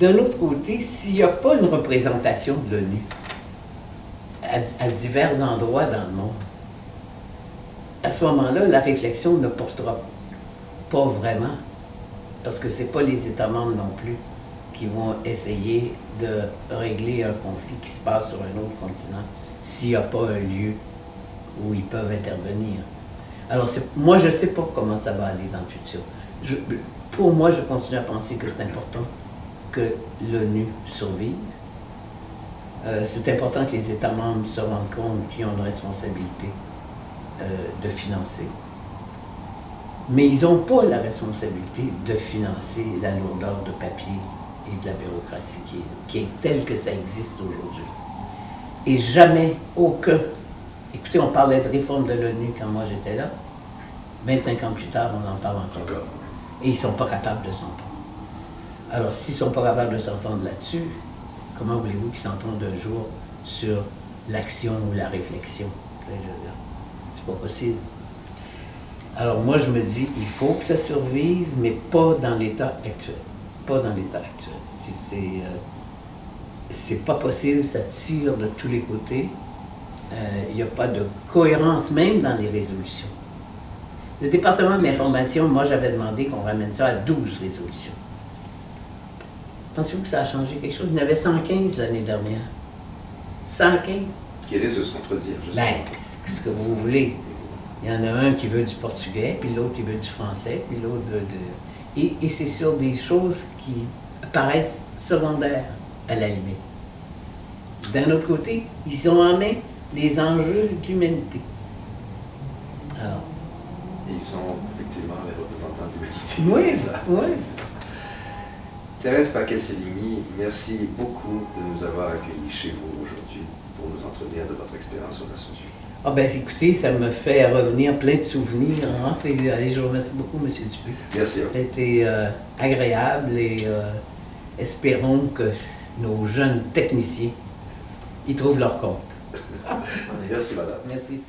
D'un autre côté, s'il n'y a pas une représentation de l'ONU à, à divers endroits dans le monde, à ce moment-là, la réflexion ne portera pas vraiment, parce que ce n'est pas les États membres non plus qui vont essayer de régler un conflit qui se passe sur un autre continent s'il n'y a pas un lieu où ils peuvent intervenir. Alors, moi, je ne sais pas comment ça va aller dans le futur. Pour moi, je continue à penser que c'est important que l'ONU survive. Euh, c'est important que les États membres se rendent compte qu'ils ont une responsabilité euh, de financer. Mais ils n'ont pas la responsabilité de financer la lourdeur de papier et de la bureaucratie qui est, qui est telle que ça existe aujourd'hui. Et jamais aucun. Écoutez, on parlait de réforme de l'ONU quand moi j'étais là. 25 ans plus tard, on en parle encore. Encore. Et ils ne sont pas capables de s'entendre. Alors, s'ils ne sont pas capables de s'entendre là-dessus, comment voulez-vous qu'ils s'entendent un jour sur l'action ou la réflexion? C'est pas possible. Alors moi, je me dis, il faut que ça survive, mais pas dans l'état actuel. Pas dans l'état actuel. C'est, euh, c'est pas possible, ça tire de tous les côtés. Euh, Il n'y a pas de cohérence même dans les résolutions. Le département de l'information, moi, j'avais demandé qu'on ramène ça à 12 résolutions. Pensez-vous que ça a changé quelque chose? Il y en avait 115 l'année dernière. 115? Qui de se contredire, justement. Ben, ce que vous voulez. Il y en a un qui veut du portugais, puis l'autre qui veut du français, puis l'autre veut de... Et, et c'est sur des choses qui paraissent secondaires à la limite. D'un autre côté, ils ont en main les enjeux de l'humanité. Alors, Et ils sont effectivement les représentants de l'humanité. oui, ça. oui. Thérèse Paquet-Séligny, merci beaucoup de nous avoir accueillis chez vous aujourd'hui pour nous entretenir de votre expérience aux Nations Unies. Ah ben écoutez, ça me fait revenir plein de souvenirs. hein. Je vous remercie beaucoup, M. Dupuis. Merci. C'était euh, agréable et euh, espérons que nos jeunes techniciens y trouvent leur compte. Merci, madame. Merci.